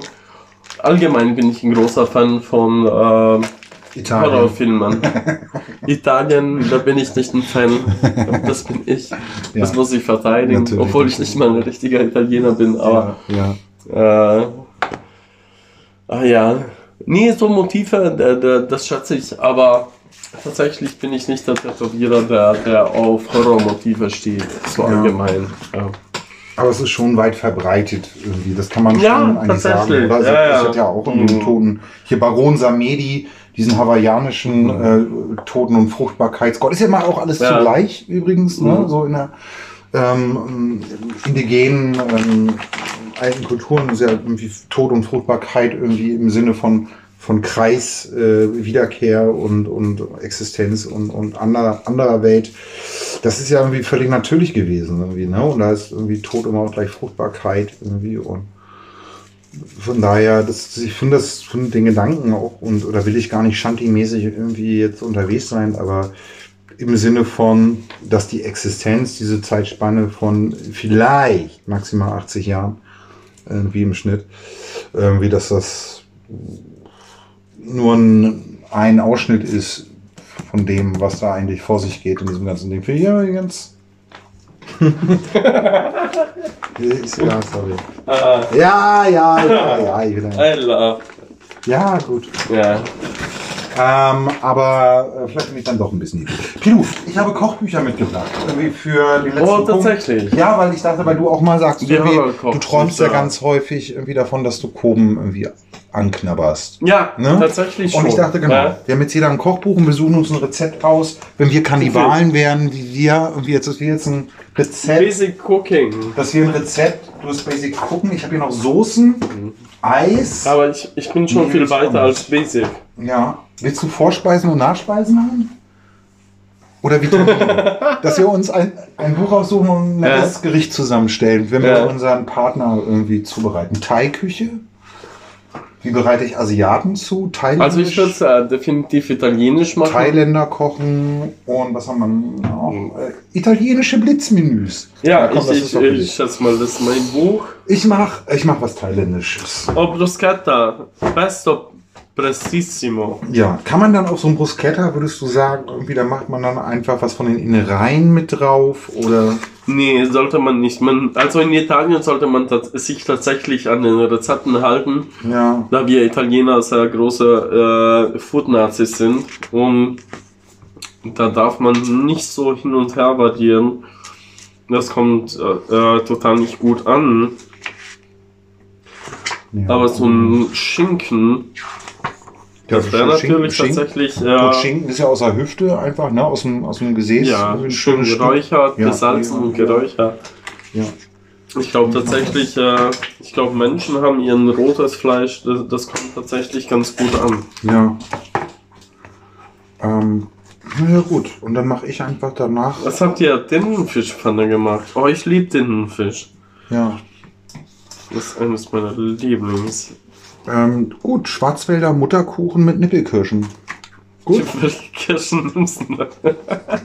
[SPEAKER 2] Allgemein bin ich ein großer Fan von äh,
[SPEAKER 3] Italien.
[SPEAKER 2] Horrorfilmen. Italien, da bin ich nicht ein Fan. Das bin ich. Das
[SPEAKER 3] Ja.
[SPEAKER 2] muss ich verteidigen,
[SPEAKER 3] Natürlich.
[SPEAKER 2] obwohl ich nicht mal ein richtiger Italiener bin. Aber
[SPEAKER 3] ja, ja.
[SPEAKER 2] äh, ah ja. Nee, so Motive, der, das schätze ich, aber tatsächlich bin ich nicht der Tätowierer, der, der auf Horrormotive steht. So
[SPEAKER 3] Ja.
[SPEAKER 2] allgemein. Ja.
[SPEAKER 3] Aber es ist schon weit verbreitet irgendwie. Das kann man
[SPEAKER 2] Ja,
[SPEAKER 3] schon eigentlich sagen. Oder?
[SPEAKER 2] Ja, ja.
[SPEAKER 3] Ich hatte ja auch irgendwie
[SPEAKER 2] Mhm.
[SPEAKER 3] Toten. Hier Baron Samedi, diesen hawaiianischen äh, Toten- und Fruchtbarkeitsgott. Ist ja mal auch alles
[SPEAKER 2] Ja.
[SPEAKER 3] zugleich übrigens, ne?
[SPEAKER 2] Mhm.
[SPEAKER 3] So in der ähm, indigenen ähm, alten Kulturen ist ja irgendwie Tod und Fruchtbarkeit irgendwie im Sinne von von Kreis, äh, Wiederkehr und, und Existenz und, und anderer, anderer Welt. Das ist ja irgendwie völlig natürlich gewesen irgendwie, ne? Und da ist irgendwie Tod immer auch gleich Fruchtbarkeit irgendwie und von daher, das, ich finde das finde den Gedanken auch und oder will ich gar nicht Shanti-mäßig irgendwie jetzt unterwegs sein, aber im Sinne von, dass die Existenz, diese Zeitspanne von vielleicht maximal 80 Jahren, irgendwie im Schnitt, irgendwie, dass das nur ein, ein Ausschnitt ist von dem, was da eigentlich vor sich geht in diesem ganzen Ding. Finde ich ja ja, sorry.
[SPEAKER 2] Äh,
[SPEAKER 3] Ja, ja, ja, ja, ich will
[SPEAKER 2] I love.
[SPEAKER 3] ja, gut.
[SPEAKER 2] Ja.
[SPEAKER 3] Ähm, aber äh, vielleicht bin ich dann doch ein bisschen niedrig. Pilu, ich habe Kochbücher mitgebracht. Irgendwie für den letzten
[SPEAKER 2] Oh,
[SPEAKER 3] Punkt.
[SPEAKER 2] tatsächlich.
[SPEAKER 3] Ja, weil ich dachte, weil du auch mal sagst,
[SPEAKER 2] Ja,
[SPEAKER 3] du träumst ja ganz häufig irgendwie davon, dass du Koben irgendwie anknabberst.
[SPEAKER 2] Ja,
[SPEAKER 3] Ne?
[SPEAKER 2] tatsächlich schon.
[SPEAKER 3] Und ich dachte, genau,
[SPEAKER 2] Ja.
[SPEAKER 3] wir haben jetzt jeder ein Kochbuch und wir suchen uns ein Rezept raus. Wenn wir Kannibalen wären, wie wir, und wir jetzt, dass wir jetzt ein Rezept,
[SPEAKER 2] Basic Cooking.
[SPEAKER 3] dass wir ein Rezept, du hast Basic gucken, ich habe hier noch Soßen, Eis.
[SPEAKER 2] Aber ich, ich bin schon
[SPEAKER 3] Nee,
[SPEAKER 2] viel weiter als Basic.
[SPEAKER 3] Ja. Willst du Vorspeisen und Nachspeisen haben? Oder Vitamine? Dass wir uns ein, ein Buch aussuchen und ein
[SPEAKER 2] Ja.
[SPEAKER 3] Gericht zusammenstellen, wenn wir
[SPEAKER 2] Ja.
[SPEAKER 3] unseren Partner irgendwie zubereiten. Thai-Küche? Wie bereite ich Asiaten zu? Thailändisch?
[SPEAKER 2] Also ich würde äh, definitiv italienisch machen.
[SPEAKER 3] Thailänder kochen und was haben wir noch? Äh, italienische Blitzmenüs.
[SPEAKER 2] Ja,
[SPEAKER 3] komm, das
[SPEAKER 2] ich, ich, ich schätze mal, das ist mein Buch.
[SPEAKER 3] ich mach, ich mach was Thailändisches.
[SPEAKER 2] Oh, Bruschetta. Pesto prestissimo.
[SPEAKER 3] Ja, kann man dann auf so ein Bruschetta, würdest du sagen, irgendwie, da macht man dann einfach was von den Innereien mit drauf oder?
[SPEAKER 2] Nee, sollte man nicht. Man, also in Italien sollte man sich tatsächlich an den Rezepten halten,
[SPEAKER 3] Ja,
[SPEAKER 2] da wir Italiener sehr große äh, Food-Nazis sind. Und da darf man nicht so hin und her variieren. Das kommt äh, äh, total nicht gut an.
[SPEAKER 3] ja.
[SPEAKER 2] Aber so ein Schinken, das wäre
[SPEAKER 3] Schinken-
[SPEAKER 2] natürlich
[SPEAKER 3] Schinken-
[SPEAKER 2] tatsächlich
[SPEAKER 3] Gut,
[SPEAKER 2] äh,
[SPEAKER 3] Schinken ist ja aus der Hüfte einfach, ne, aus dem, aus dem Gesäß.
[SPEAKER 2] ja,
[SPEAKER 3] Ein
[SPEAKER 2] schön geräuchert,
[SPEAKER 3] Ja.
[SPEAKER 2] gesalzen und
[SPEAKER 3] Ja.
[SPEAKER 2] geräuchert.
[SPEAKER 3] Ja.
[SPEAKER 2] Ich glaube tatsächlich, äh, ich glaube Menschen haben ihren rotes Fleisch, das, das kommt tatsächlich ganz gut an.
[SPEAKER 3] Ja. Ähm, na ja gut, und dann mache ich einfach danach.
[SPEAKER 2] Was habt ihr Dintenfischpfanne gemacht? Oh, ich liebe Dintenfisch.
[SPEAKER 3] Ja.
[SPEAKER 2] Das ist eines meiner Lieblings.
[SPEAKER 3] Ähm, gut, Schwarzwälder Mutterkuchen mit Nippelkirschen. Gut.
[SPEAKER 2] Welche Kirschen nimmst du da?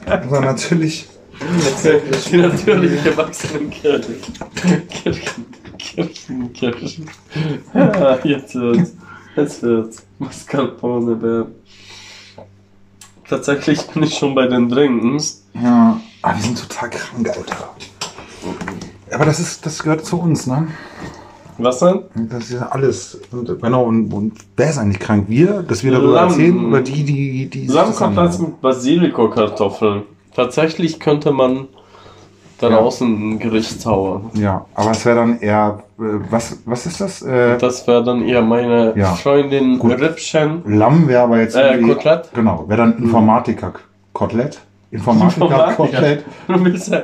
[SPEAKER 3] Also natürlich.
[SPEAKER 2] Die natürlich gewachsenen Kirschen. Kirschen, Kirschen, Kirschen. Ah, jetzt wird's. Jetzt wird's. Mascarpone werden. Tatsächlich bin ich schon bei den Drinks.
[SPEAKER 3] Ja. Ah, wir sind total krank, Alter. Aber das ist, das gehört zu uns, ne?
[SPEAKER 2] Was denn?
[SPEAKER 3] Das ist ja alles. Und, genau, und, und wer ist eigentlich krank? Wir, dass wir darüber
[SPEAKER 2] Lamm.
[SPEAKER 3] erzählen? Oder die, die, die. anhören?
[SPEAKER 2] mit Basilico-Kartoffeln. Tatsächlich könnte man daraus ein Gericht zaubern.
[SPEAKER 3] Ja, aber es wäre dann eher. Äh, was, was ist das? Äh,
[SPEAKER 2] Das wäre dann eher meine
[SPEAKER 3] Ja.
[SPEAKER 2] Freundin
[SPEAKER 3] Gut.
[SPEAKER 2] Rippchen.
[SPEAKER 3] Lamm wäre aber jetzt.
[SPEAKER 2] Äh, Kotelett?
[SPEAKER 3] Genau, wäre dann Informatiker-Kotelett. Informatiker-Kotelett.
[SPEAKER 2] Du willst ja.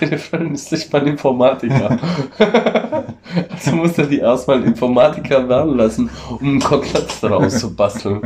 [SPEAKER 2] Deine Freundin ist nicht mal Informatiker. also muss er die erstmal Informatiker werden lassen, um ein Kotelett daraus zu basteln.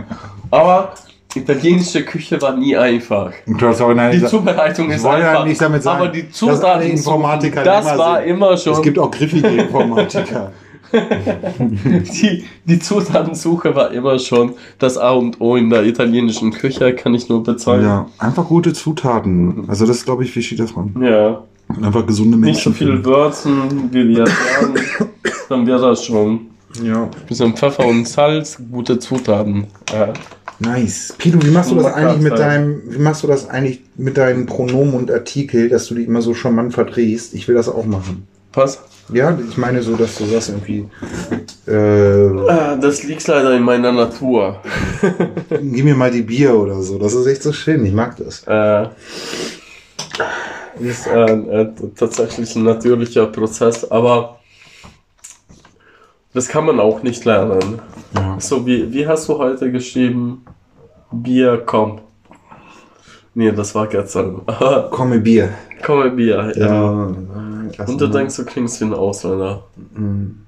[SPEAKER 2] Aber italienische Küche war nie einfach.
[SPEAKER 3] Du
[SPEAKER 2] Die Zubereitung ist
[SPEAKER 3] ja
[SPEAKER 2] einfach.
[SPEAKER 3] nicht damit sagen,
[SPEAKER 2] aber die Zutaten,
[SPEAKER 3] Informatiker
[SPEAKER 2] das
[SPEAKER 3] immer
[SPEAKER 2] war
[SPEAKER 3] sind.
[SPEAKER 2] immer schon.
[SPEAKER 3] Es gibt auch griffige Informatiker.
[SPEAKER 2] die, die Zutatensuche war immer schon das A und O in der italienischen Küche, kann ich nur bezeugen.
[SPEAKER 3] ja, einfach gute Zutaten. Also das ist, glaube ich, wichtig, dass man
[SPEAKER 2] Ja.
[SPEAKER 3] einfach gesunde
[SPEAKER 2] Nicht so
[SPEAKER 3] Menschen
[SPEAKER 2] viel
[SPEAKER 3] findet.
[SPEAKER 2] Würzen, wie wir sagen, dann wäre das schon.
[SPEAKER 3] Ja,
[SPEAKER 2] Bisschen Pfeffer und Salz, gute Zutaten. Ja.
[SPEAKER 3] nice. Pido, wie machst du das eigentlich mit deinem, wie machst du das eigentlich mit deinen Pronomen und Artikel, dass du die immer so charmant verdrehst? Ich will das auch machen.
[SPEAKER 2] Was?
[SPEAKER 3] Ja, ich meine so, dass du das irgendwie. Äh,
[SPEAKER 2] Ah, Das liegt leider in meiner Natur.
[SPEAKER 3] gib mir mal die Bier oder so. Das ist echt so schön. Ich mag das.
[SPEAKER 2] Äh, ist äh, äh, tatsächlich ein natürlicher Prozess, aber das kann man auch nicht lernen.
[SPEAKER 3] Ja.
[SPEAKER 2] So, wie, wie hast du heute geschrieben? Bier, komm. Nee, das war gestern.
[SPEAKER 3] Komme Bier.
[SPEAKER 2] komm, Bier. Ja.
[SPEAKER 3] Klasse.
[SPEAKER 2] Und du denkst, du klingst wie ein Ausländer.
[SPEAKER 3] Mhm.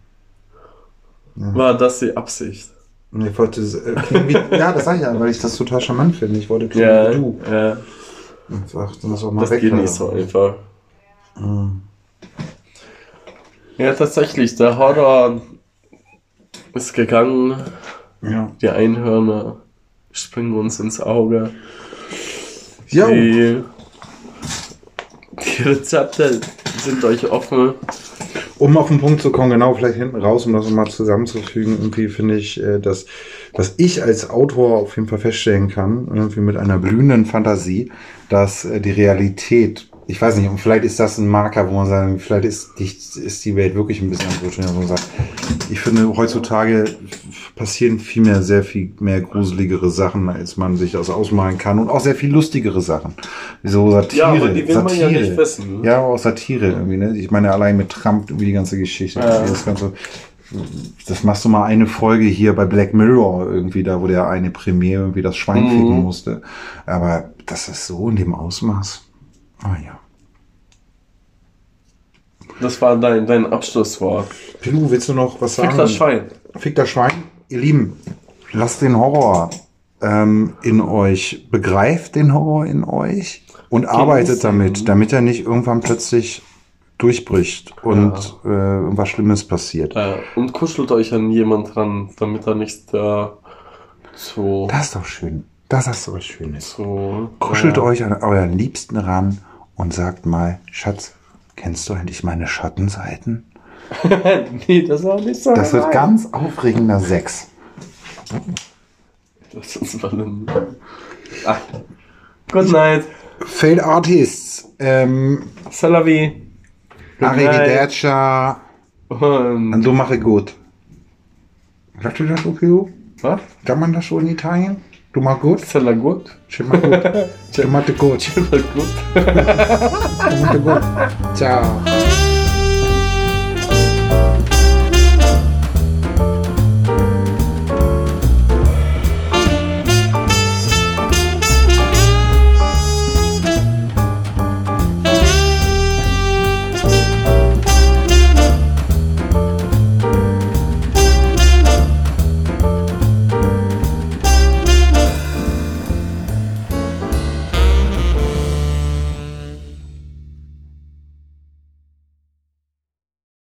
[SPEAKER 2] War das die Absicht?
[SPEAKER 3] Ich wollte, äh, klingen wie, ja, das sag ich ja, weil ich das total charmant finde. Ich wollte klingen
[SPEAKER 2] Ja,
[SPEAKER 3] wie du.
[SPEAKER 2] ja.
[SPEAKER 3] Sag, das auch mal
[SPEAKER 2] Das
[SPEAKER 3] weg.
[SPEAKER 2] geht nicht so einfach.
[SPEAKER 3] Mhm.
[SPEAKER 2] Ja, tatsächlich, der Horror ist gegangen.
[SPEAKER 3] Ja.
[SPEAKER 2] Die Einhörner springen uns ins Auge.
[SPEAKER 3] Ja,
[SPEAKER 2] Die, die Rezepte sind euch offen.
[SPEAKER 3] um auf den Punkt zu kommen, genau, vielleicht hinten raus, um das mal zusammenzufügen, irgendwie finde ich, äh, dass, dass ich als Autor auf jeden Fall feststellen kann, irgendwie mit einer blühenden Fantasie, dass äh, die Realität, ich weiß nicht, und vielleicht ist das ein Marker, wo man sagt, vielleicht ist die, ist die Welt wirklich ein bisschen sagt, ich finde, heutzutage passieren viel mehr, sehr viel mehr gruseligere Sachen, als man sich das ausmalen kann und auch sehr viel lustigere Sachen. So Satire.
[SPEAKER 2] Ja, aber die will man ja
[SPEAKER 3] Satire.
[SPEAKER 2] nicht wissen.
[SPEAKER 3] Ja, aber auch Satire irgendwie, ne? Ich meine, allein mit Trump, irgendwie die ganze Geschichte.
[SPEAKER 2] Ja.
[SPEAKER 3] Das Ganze. das machst du mal eine Folge hier bei Black Mirror irgendwie, da wo der eine Premier irgendwie das Schwein
[SPEAKER 2] Mhm.
[SPEAKER 3] ficken musste. Aber das ist so in dem Ausmaß. Ah ja.
[SPEAKER 2] Das war dein, dein Abschlusswort.
[SPEAKER 3] Pilu, willst du noch was sagen?
[SPEAKER 2] Fick das Schwein.
[SPEAKER 3] Fick das Schwein. Ihr Lieben, lasst den Horror ähm, in euch, begreift den Horror in euch und arbeitet
[SPEAKER 2] ihn.
[SPEAKER 3] damit, damit er nicht irgendwann plötzlich durchbricht und äh, irgendwas Schlimmes passiert.
[SPEAKER 2] Äh, und kuschelt euch an jemand ran, damit er nicht äh, so.
[SPEAKER 3] Das ist doch schön. Das ist doch was Schönes.
[SPEAKER 2] so
[SPEAKER 3] Kuschelt
[SPEAKER 2] äh,
[SPEAKER 3] euch an euren Liebsten ran und sagt mal, Schatz, kennst du eigentlich meine Schattenseiten?
[SPEAKER 2] nee, das war nicht so.
[SPEAKER 3] Das wird ganz aufregender Sex.
[SPEAKER 2] Das ist mal ein. Good night.
[SPEAKER 3] Failed Artists. Ähm,
[SPEAKER 2] Salavi.
[SPEAKER 3] Arrivederci.
[SPEAKER 2] Und.
[SPEAKER 3] Du mache gut. Sagt ihr das so, Pio?
[SPEAKER 2] Was?
[SPEAKER 3] Sagt man das so in Italien? Du mach gut?
[SPEAKER 2] Sala gut?
[SPEAKER 3] Ci mach gut. Ci mach gut.
[SPEAKER 2] Sala gut.
[SPEAKER 3] Ci mach gut. Ciao.